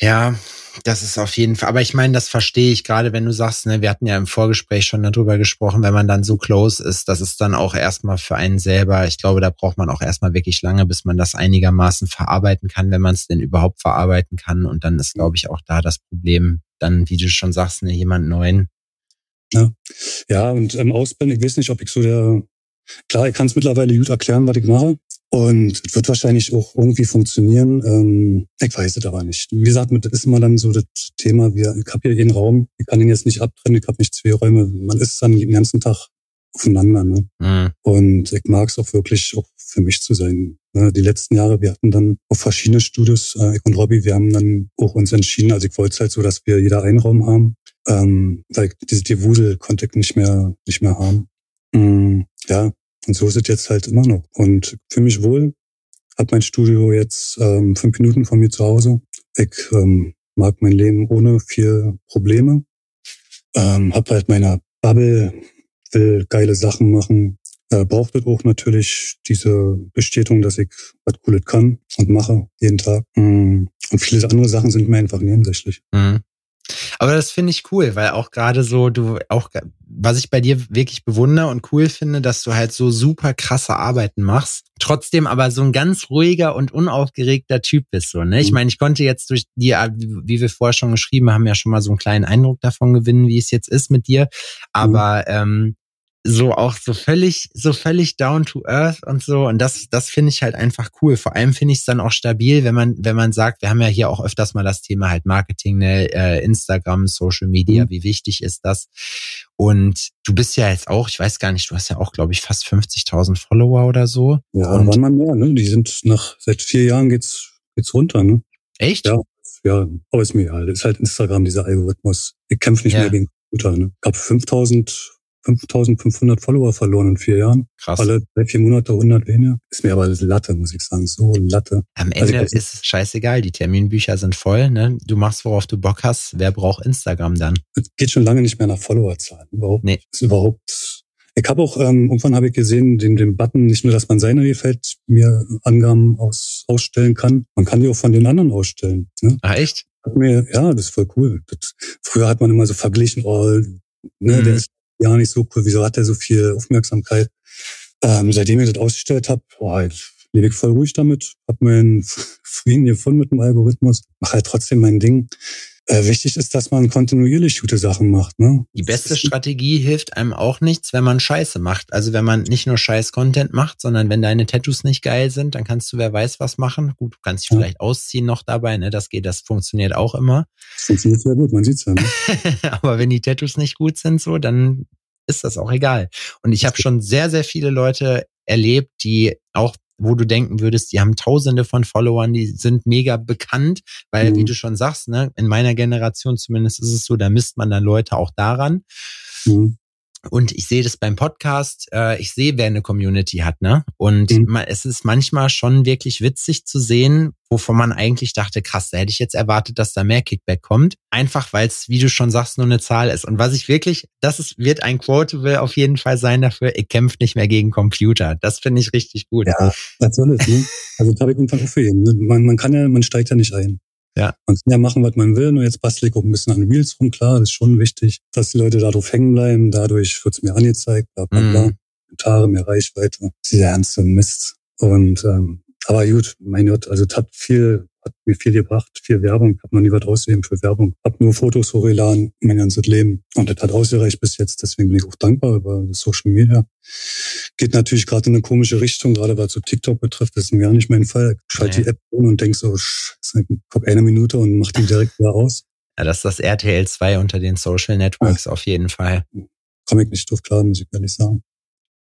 Ja, das ist auf jeden Fall, aber ich meine, das verstehe ich gerade, wenn du sagst, ne, wir hatten ja im Vorgespräch schon darüber gesprochen, wenn man dann so close ist, das ist dann auch erstmal für einen selber, ich glaube, da braucht man auch erstmal wirklich lange, bis man das einigermaßen verarbeiten kann, wenn man es denn überhaupt verarbeiten kann. Und dann ist, glaube ich, auch da das Problem, dann, wie du schon sagst, ne, jemand neuen. Ja, ja und ähm, Ausbildung, ich weiß nicht, ob ich so der, klar, ich kann es mittlerweile gut erklären, was ich mache. Und es wird wahrscheinlich auch irgendwie funktionieren. Ähm, ich weiß es aber nicht. Wie gesagt, das ist immer dann so das Thema, wir, ich habe hier einen Raum, ich kann ihn jetzt nicht abtrennen, ich habe nicht zwei Räume. Man ist dann den ganzen Tag aufeinander. Ne? Mhm. Und ich mag es auch wirklich auch für mich zu sein. Ne? Die letzten Jahre, wir hatten dann auch verschiedene Studios, äh, ich und Robbie, wir haben dann auch uns entschieden, also ich wollte es halt so, dass wir jeder einen Raum haben, ähm, weil diese Divusel konnte ich nicht mehr, nicht mehr haben. Mhm, ja, und so ist es jetzt halt immer noch. Und für mich wohl hat mein Studio jetzt ähm, fünf Minuten von mir zu Hause. Ich ähm, mag mein Leben ohne viel Probleme. Ähm, hab halt meine Bubble, will geile Sachen machen. Äh, braucht es auch natürlich diese Bestätigung, dass ich was Cooles kann und mache jeden Tag. Mm. Und viele andere Sachen sind mir einfach nebensächlich. Mhm. Aber das finde ich cool, weil auch gerade so, du auch, was ich bei dir wirklich bewundere und cool finde, dass du halt so super krasse Arbeiten machst, trotzdem aber so ein ganz ruhiger und unaufgeregter Typ bist, so, ne? Ich mhm. meine, ich konnte jetzt durch die, wie wir vorher schon geschrieben haben, ja schon mal so einen kleinen Eindruck davon gewinnen, wie es jetzt ist mit dir. Aber mhm. ähm, so auch so völlig, so völlig down to earth und so. Und das, das finde ich halt einfach cool. Vor allem finde ich es dann auch stabil, wenn man, wenn man sagt, wir haben ja hier auch öfters mal das Thema halt Marketing, ne, äh, Instagram, Social Media, mhm. wie wichtig ist das? Und du bist ja jetzt auch, ich weiß gar nicht, du hast ja auch, glaube ich, fast 50.000 Follower oder so. Ja, und waren mal mehr, ne? Die sind nach, seit vier Jahren geht's, geht's runter, ne? Echt? Ja, ja, aber ist mir egal. Das ist halt Instagram, dieser Algorithmus. Ich kämpfe nicht ja. mehr gegen Computer, ne? Ich habe 5000 5500 Follower verloren in vier Jahren. Krass. Alle drei, vier Monate 100 weniger. Ist mir aber Latte, muss ich sagen. So Latte. Am also Ende also ist es scheißegal. Die Terminbücher sind voll. Ne? Du machst, worauf du Bock hast. Wer braucht Instagram dann? Es geht schon lange nicht mehr nach Followerzahlen. Überhaupt. Nee. Ist überhaupt ich habe auch, ähm, irgendwann habe ich gesehen, den, den Button, nicht nur, dass man seine Gefällt mir Angaben aus, ausstellen kann, man kann die auch von den anderen ausstellen. Ne? Ah, echt? Mir, ja, das ist voll cool. Das, früher hat man immer so verglichen, oh, ne, mhm. der ist ja nicht so cool, wieso hat der so viel Aufmerksamkeit? Ähm, seitdem ich das ausgestellt habe, boah, ich lebe ich voll ruhig damit, habe meinen *laughs* Frieden gefunden mit dem Algorithmus, mache halt trotzdem mein Ding. Äh, wichtig ist, dass man kontinuierlich gute Sachen macht. Ne? Die beste Strategie hilft einem auch nichts, wenn man Scheiße macht. Also wenn man nicht nur Scheiß-Content macht, sondern wenn deine Tattoos nicht geil sind, dann kannst du wer weiß was machen. Gut, du kannst dich ja. vielleicht ausziehen noch dabei, ne? Das geht, das funktioniert auch immer. Das funktioniert sehr gut, man sieht's ja. Ne? *laughs* Aber wenn die Tattoos nicht gut sind, so, dann ist das auch egal. Und ich habe schon sehr, sehr viele Leute erlebt, die auch wo du denken würdest, die haben tausende von Followern, die sind mega bekannt, weil, mhm. wie du schon sagst, ne, in meiner Generation zumindest ist es so, da misst man dann Leute auch daran. Mhm. Und ich sehe das beim Podcast, äh, ich sehe, wer eine Community hat, ne? Und mhm. es ist manchmal schon wirklich witzig zu sehen, wovon man eigentlich dachte, krass, da hätte ich jetzt erwartet, dass da mehr Kickback kommt. Einfach weil es, wie du schon sagst, nur eine Zahl ist. Und was ich wirklich, das ist, wird ein Quotable auf jeden Fall sein dafür, ich kämpfe nicht mehr gegen Computer. Das finde ich richtig gut. Ja, was soll es, ne? Also auch für jeden. Ne? Man, man kann ja, man steigt ja nicht ein. Ja. Man kann ja machen, was man will, nur jetzt bastel ich auch ein bisschen an Reels rum. Klar, das ist schon wichtig, dass die Leute darauf hängen bleiben. Dadurch wird es mir angezeigt, bla bla bla. Mhm. Kommentare, mehr Reichweite. Dieser ernste Mist. Und ähm, aber gut, mein Gott, also es hat viel hat mir viel gebracht, viel Werbung. Ich habe noch nie was ausgegeben für Werbung. Hab nur Fotos hochgeladen, mein ganzes Leben. Und das hat ausgereicht bis jetzt. Deswegen bin ich auch dankbar über Social Media. Geht natürlich gerade in eine komische Richtung, gerade was so TikTok betrifft. Das ist gar nicht mein Fall. Ich schalte nee. die App um und denk so, scheiße, guck eine Minute und mach die direkt wieder aus. Ja, das ist das RTL 2 unter den Social Networks ja. auf jeden Fall. Komme ich nicht drauf klar, muss ich ehrlich sagen.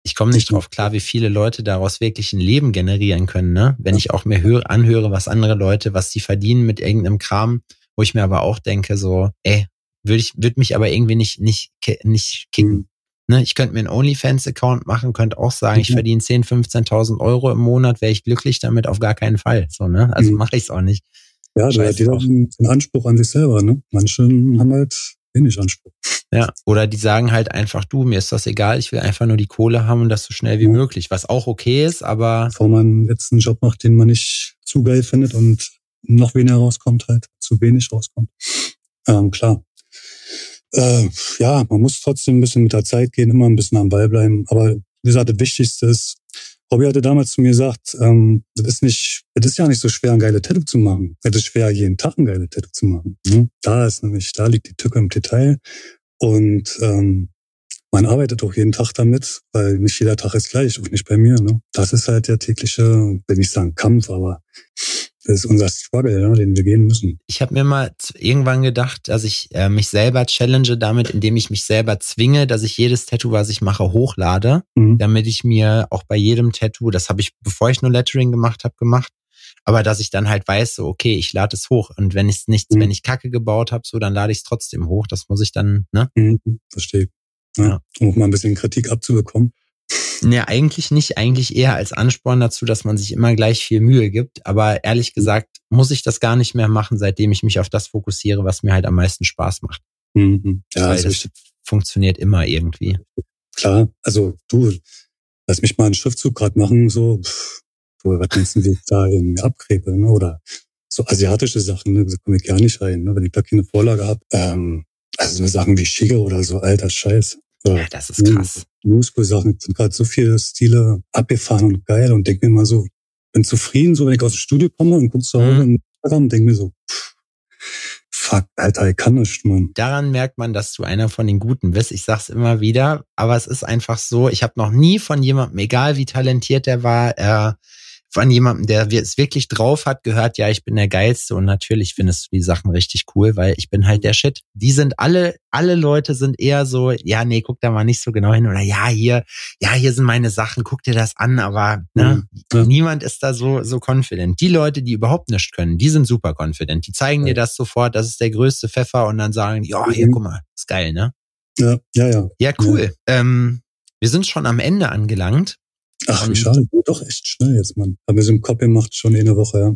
Ich komme nicht drauf klar, wie viele Leute daraus wirklich ein Leben generieren können, ne? Wenn ich auch mir höre, anhöre, was andere Leute, was die verdienen mit irgendeinem Kram, wo ich mir aber auch denke, so, ey, würde ich, würde mich aber irgendwie nicht, nicht, nicht kicken. Mhm. Ne, ich könnte mir einen OnlyFans-Account machen, könnte auch sagen, ich mhm. verdiene 10.000, 15.000 Euro im Monat, wäre ich glücklich damit? Auf gar keinen Fall. So, ne? Also mhm. mache ich es auch nicht. Ja, da hat jeder einen Anspruch an sich selber. Ne? Manche haben halt wenig Anspruch. Ja, oder die sagen halt einfach, du, mir ist das egal, ich will einfach nur die Kohle haben und das so schnell wie ja. möglich, was auch okay ist, aber. Bevor man jetzt einen Job macht, den man nicht zu geil findet und noch weniger rauskommt, halt, zu wenig rauskommt. Ähm, klar. Äh, ja, man muss trotzdem ein bisschen mit der Zeit gehen, immer ein bisschen am Ball bleiben. Aber wie gesagt, das Wichtigste ist, Robby hatte damals zu mir gesagt, ähm, das ist nicht, das ist ja nicht so schwer, ein geile Tattoo zu machen. Es ist schwer, jeden Tag ein geile Tattoo zu machen. Ne? Da ist nämlich, da liegt die Tücke im Detail. Und ähm, man arbeitet auch jeden Tag damit, weil nicht jeder Tag ist gleich, auch nicht bei mir. Ne? Das ist halt der tägliche, will nicht sagen Kampf, aber das ist unser Struggle, ne, den wir gehen müssen. Ich habe mir mal irgendwann gedacht, dass ich äh, mich selber challenge damit, indem ich mich selber zwinge, dass ich jedes Tattoo, was ich mache, hochlade, mhm. damit ich mir auch bei jedem Tattoo, das habe ich, bevor ich nur Lettering gemacht habe, gemacht, aber dass ich dann halt weiß, so, okay, ich lade es hoch. Und wenn ich nichts, mhm. wenn ich Kacke gebaut habe, so, dann lade ich es trotzdem hoch. Das muss ich dann, ne? Mhm, verstehe. Ja, ja. Um auch mal ein bisschen Kritik abzubekommen. Ne, eigentlich nicht, eigentlich eher als Ansporn dazu, dass man sich immer gleich viel Mühe gibt. Aber ehrlich gesagt muss ich das gar nicht mehr machen, seitdem ich mich auf das fokussiere, was mir halt am meisten Spaß macht. Mhm. Ja, Weil also das funktioniert immer irgendwie. Klar, also du, lass mich mal einen Schriftzug gerade machen, so, pff, wo, was denkst du, wie ich da irgendwie abkrebe, ne? Oder so asiatische Sachen, ne? da komme ich gar nicht rein, ne? wenn ich da keine Vorlage habe. Ähm, also so Sachen wie Schicke oder so, alter Scheiß. So, ja, das ist krass. Muskel-Sachen sind gerade so viele Stile abgefahren und geil und denke mir mal so, bin zufrieden, so wenn ich aus dem Studio komme und gucke zu Hause mhm. und denke mir so, pff, fuck, Alter, ich kann nicht, Mann. Daran merkt man, dass du einer von den Guten bist. Ich sag's immer wieder, aber es ist einfach so, ich habe noch nie von jemandem, egal wie talentiert der war, äh, von jemandem, der es wirklich drauf hat, gehört, ja, ich bin der Geilste und natürlich findest du die Sachen richtig cool, weil ich bin halt der Shit. Die sind alle, alle Leute sind eher so, ja, nee, guck da mal nicht so genau hin oder ja, hier, ja, hier sind meine Sachen, guck dir das an, aber ne, ja. niemand ist da so, so confident. Die Leute, die überhaupt nichts können, die sind super confident. Die zeigen ja. dir das sofort, das ist der größte Pfeffer und dann sagen, ja, hier, mhm. guck mal, ist geil, ne? Ja, ja, ja. Ja, cool. Ja. Ähm, wir sind schon am Ende angelangt. Ach, wie schade. Doch echt schnell jetzt, Mann. Aber so im Kopf gemacht schon eine Woche, ja.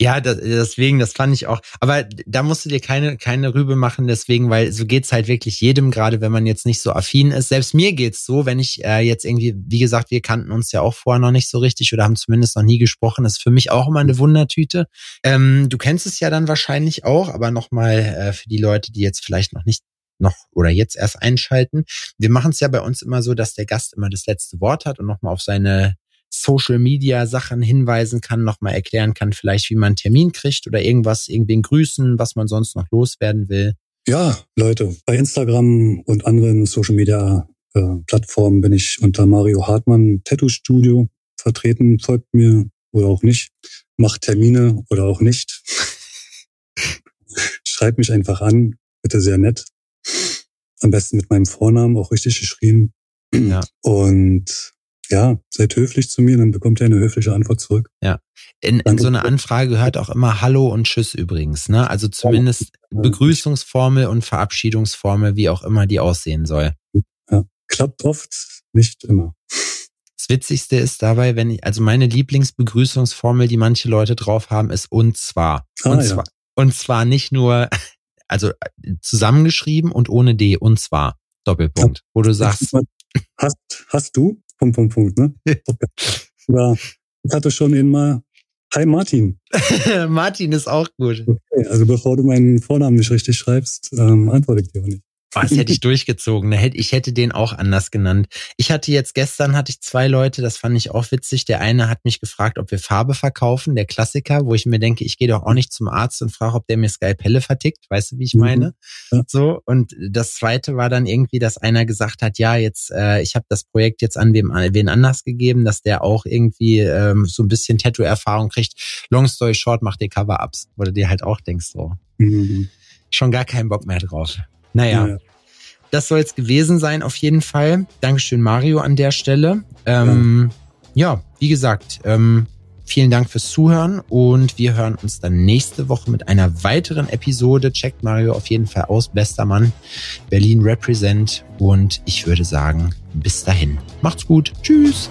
Ja, das, deswegen, das fand ich auch. Aber da musst du dir keine, keine Rübe machen, deswegen, weil so geht's halt wirklich jedem, gerade wenn man jetzt nicht so affin ist. Selbst mir geht's so, wenn ich äh, jetzt irgendwie, wie gesagt, wir kannten uns ja auch vorher noch nicht so richtig oder haben zumindest noch nie gesprochen. Das ist für mich auch immer eine Wundertüte. Ähm, du kennst es ja dann wahrscheinlich auch, aber nochmal äh, für die Leute, die jetzt vielleicht noch nicht noch oder jetzt erst einschalten. Wir machen es ja bei uns immer so, dass der Gast immer das letzte Wort hat und nochmal auf seine Social Media Sachen hinweisen kann, nochmal erklären kann, vielleicht wie man einen Termin kriegt oder irgendwas, irgendwen grüßen, was man sonst noch loswerden will. Ja, Leute, bei Instagram und anderen Social Media äh, Plattformen bin ich unter Mario Hartmann Tattoo Studio vertreten. Folgt mir oder auch nicht. Macht Termine oder auch nicht. *laughs* Schreibt mich einfach an. Bitte sehr nett. Am besten mit meinem Vornamen auch richtig geschrieben. Ja. Und ja, seid höflich zu mir, dann bekommt ihr eine höfliche Antwort zurück. Ja. In, in so einer Anfrage gehört auch immer Hallo und Tschüss übrigens, ne? Also zumindest Begrüßungsformel und Verabschiedungsformel, wie auch immer die aussehen soll. Ja. Klappt oft, nicht immer. Das Witzigste ist dabei, wenn ich, also meine Lieblingsbegrüßungsformel, die manche Leute drauf haben, ist und zwar. Ah, und, ja. zwar und zwar nicht nur, also zusammengeschrieben und ohne D, und zwar. Doppelpunkt. Wo du sagst. Hast, hast du? Punkt, Punkt, Punkt, ne? ja, ich hatte schon immer, hi Martin. *laughs* Martin ist auch gut. Okay, also bevor du meinen Vornamen nicht richtig schreibst, ähm, antworte ich dir auch nicht. Was hätte ich durchgezogen? Ich hätte den auch anders genannt. Ich hatte jetzt gestern hatte ich zwei Leute, das fand ich auch witzig. Der eine hat mich gefragt, ob wir Farbe verkaufen, der Klassiker, wo ich mir denke, ich gehe doch auch nicht zum Arzt und frage, ob der mir Skalpelle vertickt. Weißt du, wie ich mhm. meine? Mhm. So. Und das zweite war dann irgendwie, dass einer gesagt hat, ja, jetzt, äh, ich habe das Projekt jetzt an wem, an wen anders gegeben, dass der auch irgendwie ähm, so ein bisschen Tattoo-Erfahrung kriegt. Long story short, macht dir Cover-Ups, wo du dir halt auch denkst, so. Mhm. Schon gar keinen Bock mehr drauf. Naja. Ja. Das soll es gewesen sein, auf jeden Fall. Dankeschön, Mario, an der Stelle. Ähm, ja. ja, wie gesagt, ähm, vielen Dank fürs Zuhören und wir hören uns dann nächste Woche mit einer weiteren Episode. Checkt Mario auf jeden Fall aus. Bester Mann. Berlin Represent. Und ich würde sagen, bis dahin. Macht's gut. Tschüss.